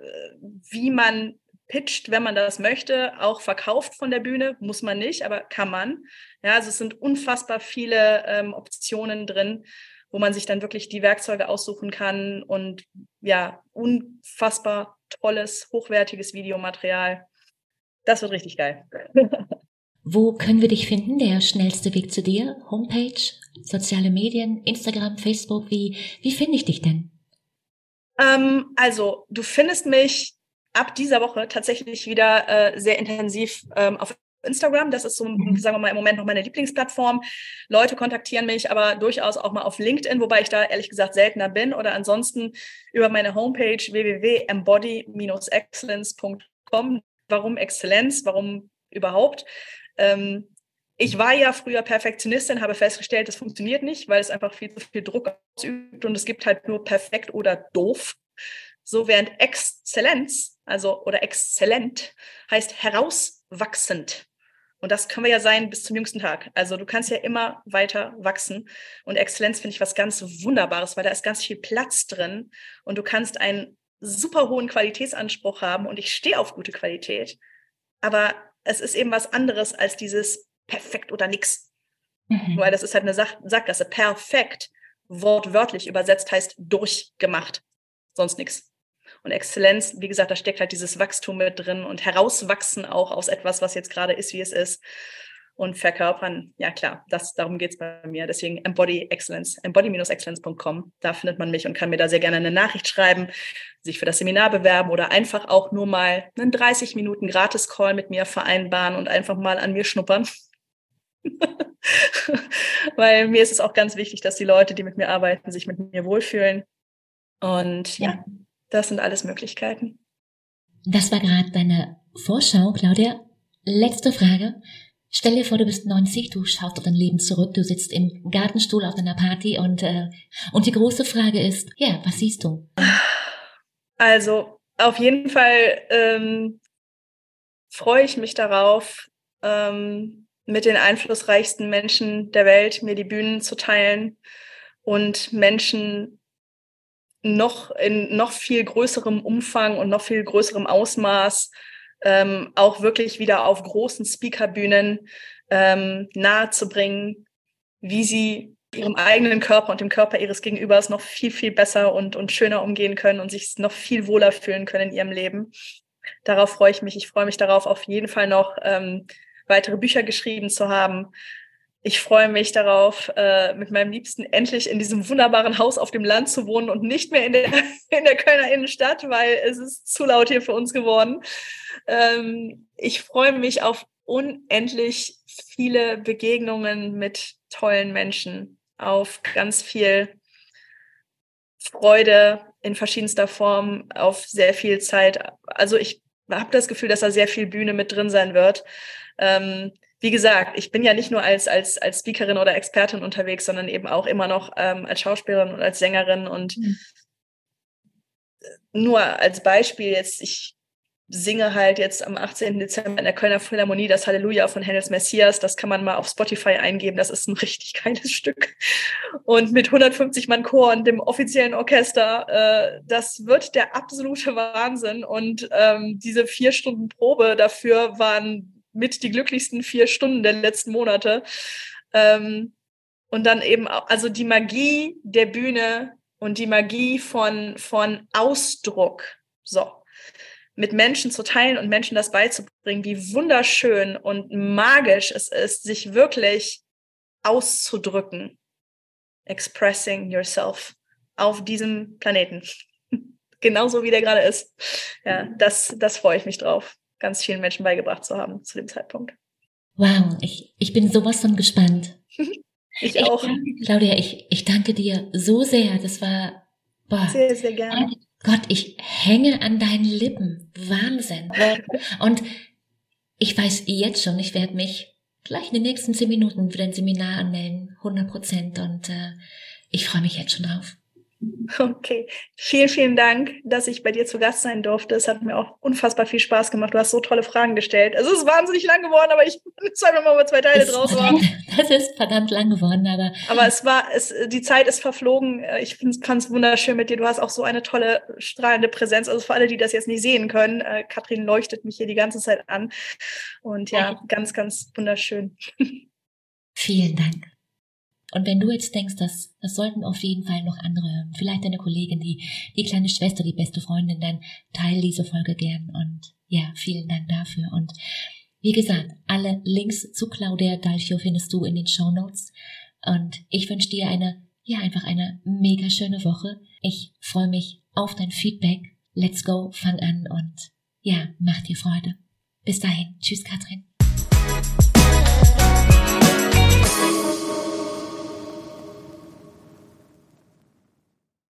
wie man pitcht, wenn man das möchte, auch verkauft von der Bühne, muss man nicht, aber kann man. Ja, also es sind unfassbar viele ähm, Optionen drin, wo man sich dann wirklich die Werkzeuge aussuchen kann und ja, unfassbar tolles, hochwertiges Videomaterial das wird richtig geil. Wo können wir dich finden? Der schnellste Weg zu dir? Homepage, soziale Medien, Instagram, Facebook? Wie, wie finde ich dich denn? Ähm, also, du findest mich ab dieser Woche tatsächlich wieder äh, sehr intensiv ähm, auf Instagram. Das ist so, mhm. sagen wir mal, im Moment noch meine Lieblingsplattform. Leute kontaktieren mich aber durchaus auch mal auf LinkedIn, wobei ich da ehrlich gesagt seltener bin oder ansonsten über meine Homepage www.embody-excellence.com warum Exzellenz, warum überhaupt. Ähm, ich war ja früher Perfektionistin, habe festgestellt, das funktioniert nicht, weil es einfach viel zu viel Druck ausübt und es gibt halt nur perfekt oder doof. So während Exzellenz, also oder exzellent, heißt herauswachsend. Und das können wir ja sein bis zum jüngsten Tag. Also du kannst ja immer weiter wachsen. Und Exzellenz finde ich was ganz Wunderbares, weil da ist ganz viel Platz drin und du kannst einen super hohen Qualitätsanspruch haben und ich stehe auf gute Qualität. Aber es ist eben was anderes als dieses perfekt oder nix. Mhm. Weil das ist halt eine Sach Sackgasse. Perfekt, wortwörtlich übersetzt, heißt durchgemacht. Sonst nichts. Und Exzellenz, wie gesagt, da steckt halt dieses Wachstum mit drin und herauswachsen auch aus etwas, was jetzt gerade ist, wie es ist und verkörpern. Ja klar, das, darum geht's bei mir. Deswegen Embody Excellence, embody-excellence.com. Da findet man mich und kann mir da sehr gerne eine Nachricht schreiben, sich für das Seminar bewerben oder einfach auch nur mal einen 30 Minuten Gratis-Call mit mir vereinbaren und einfach mal an mir schnuppern. Weil mir ist es auch ganz wichtig, dass die Leute, die mit mir arbeiten, sich mit mir wohlfühlen. Und ja, das sind alles Möglichkeiten. Das war gerade deine Vorschau, Claudia. Letzte Frage. Stell dir vor, du bist 90, du schaust auf dein Leben zurück, du sitzt im Gartenstuhl auf deiner Party und, äh, und die große Frage ist, ja, was siehst du? Also auf jeden Fall ähm, freue ich mich darauf, ähm, mit den einflussreichsten Menschen der Welt mir die Bühnen zu teilen und Menschen noch in noch viel größerem Umfang und noch viel größerem Ausmaß ähm, auch wirklich wieder auf großen Speakerbühnen ähm, nahezubringen, wie sie ihrem eigenen Körper und dem Körper ihres Gegenübers noch viel, viel besser und, und schöner umgehen können und sich noch viel wohler fühlen können in ihrem Leben. Darauf freue ich mich. Ich freue mich darauf, auf jeden Fall noch ähm, weitere Bücher geschrieben zu haben. Ich freue mich darauf, äh, mit meinem Liebsten endlich in diesem wunderbaren Haus auf dem Land zu wohnen und nicht mehr in der, in der Kölner Innenstadt, weil es ist zu laut hier für uns geworden. Ähm, ich freue mich auf unendlich viele Begegnungen mit tollen Menschen, auf ganz viel Freude in verschiedenster Form, auf sehr viel Zeit. Also ich habe das Gefühl, dass da sehr viel Bühne mit drin sein wird. Ähm, wie gesagt, ich bin ja nicht nur als, als, als Speakerin oder Expertin unterwegs, sondern eben auch immer noch ähm, als Schauspielerin und als Sängerin. Und mhm. nur als Beispiel jetzt, ich singe halt jetzt am 18. Dezember in der Kölner Philharmonie das Halleluja von Handels Messias. Das kann man mal auf Spotify eingeben. Das ist ein richtig geiles Stück. Und mit 150 Mann Chor und dem offiziellen Orchester, äh, das wird der absolute Wahnsinn. Und ähm, diese vier Stunden Probe dafür waren mit die glücklichsten vier Stunden der letzten Monate. Ähm, und dann eben auch, also die Magie der Bühne und die Magie von, von Ausdruck. So, mit Menschen zu teilen und Menschen das beizubringen, wie wunderschön und magisch es ist, sich wirklich auszudrücken. Expressing yourself auf diesem Planeten. Genauso wie der gerade ist. Ja, das, das freue ich mich drauf, ganz vielen Menschen beigebracht zu haben zu dem Zeitpunkt. Wow, ich, ich bin sowas von gespannt. ich auch. Ich, Claudia, ich, ich danke dir so sehr. Das war boah, sehr, sehr gerne. Gott, ich hänge an deinen Lippen. Wahnsinn. Und ich weiß jetzt schon, ich werde mich gleich in den nächsten zehn Minuten für dein Seminar anmelden. 100 Prozent. Und äh, ich freue mich jetzt schon drauf. Okay, vielen, vielen Dank, dass ich bei dir zu Gast sein durfte. Es hat mir auch unfassbar viel Spaß gemacht. Du hast so tolle Fragen gestellt. Also es ist wahnsinnig lang geworden, aber ich einfach mal zwei Teile draus. Das ist verdammt lang geworden, aber. Aber es war, es, die Zeit ist verflogen. Ich fand es wunderschön mit dir. Du hast auch so eine tolle, strahlende Präsenz. Also für alle, die das jetzt nicht sehen können, äh, Katrin leuchtet mich hier die ganze Zeit an. Und ja, ganz, ganz wunderschön. Vielen Dank. Und wenn du jetzt denkst, dass das sollten auf jeden Fall noch andere hören, vielleicht deine Kollegin, die, die kleine Schwester, die beste Freundin, dann teile diese Folge gern. Und ja, vielen Dank dafür. Und wie gesagt, alle Links zu Claudia Dalchio findest du in den Show Notes. Und ich wünsche dir eine, ja, einfach eine mega schöne Woche. Ich freue mich auf dein Feedback. Let's go, fang an und ja, mach dir Freude. Bis dahin. Tschüss, Katrin.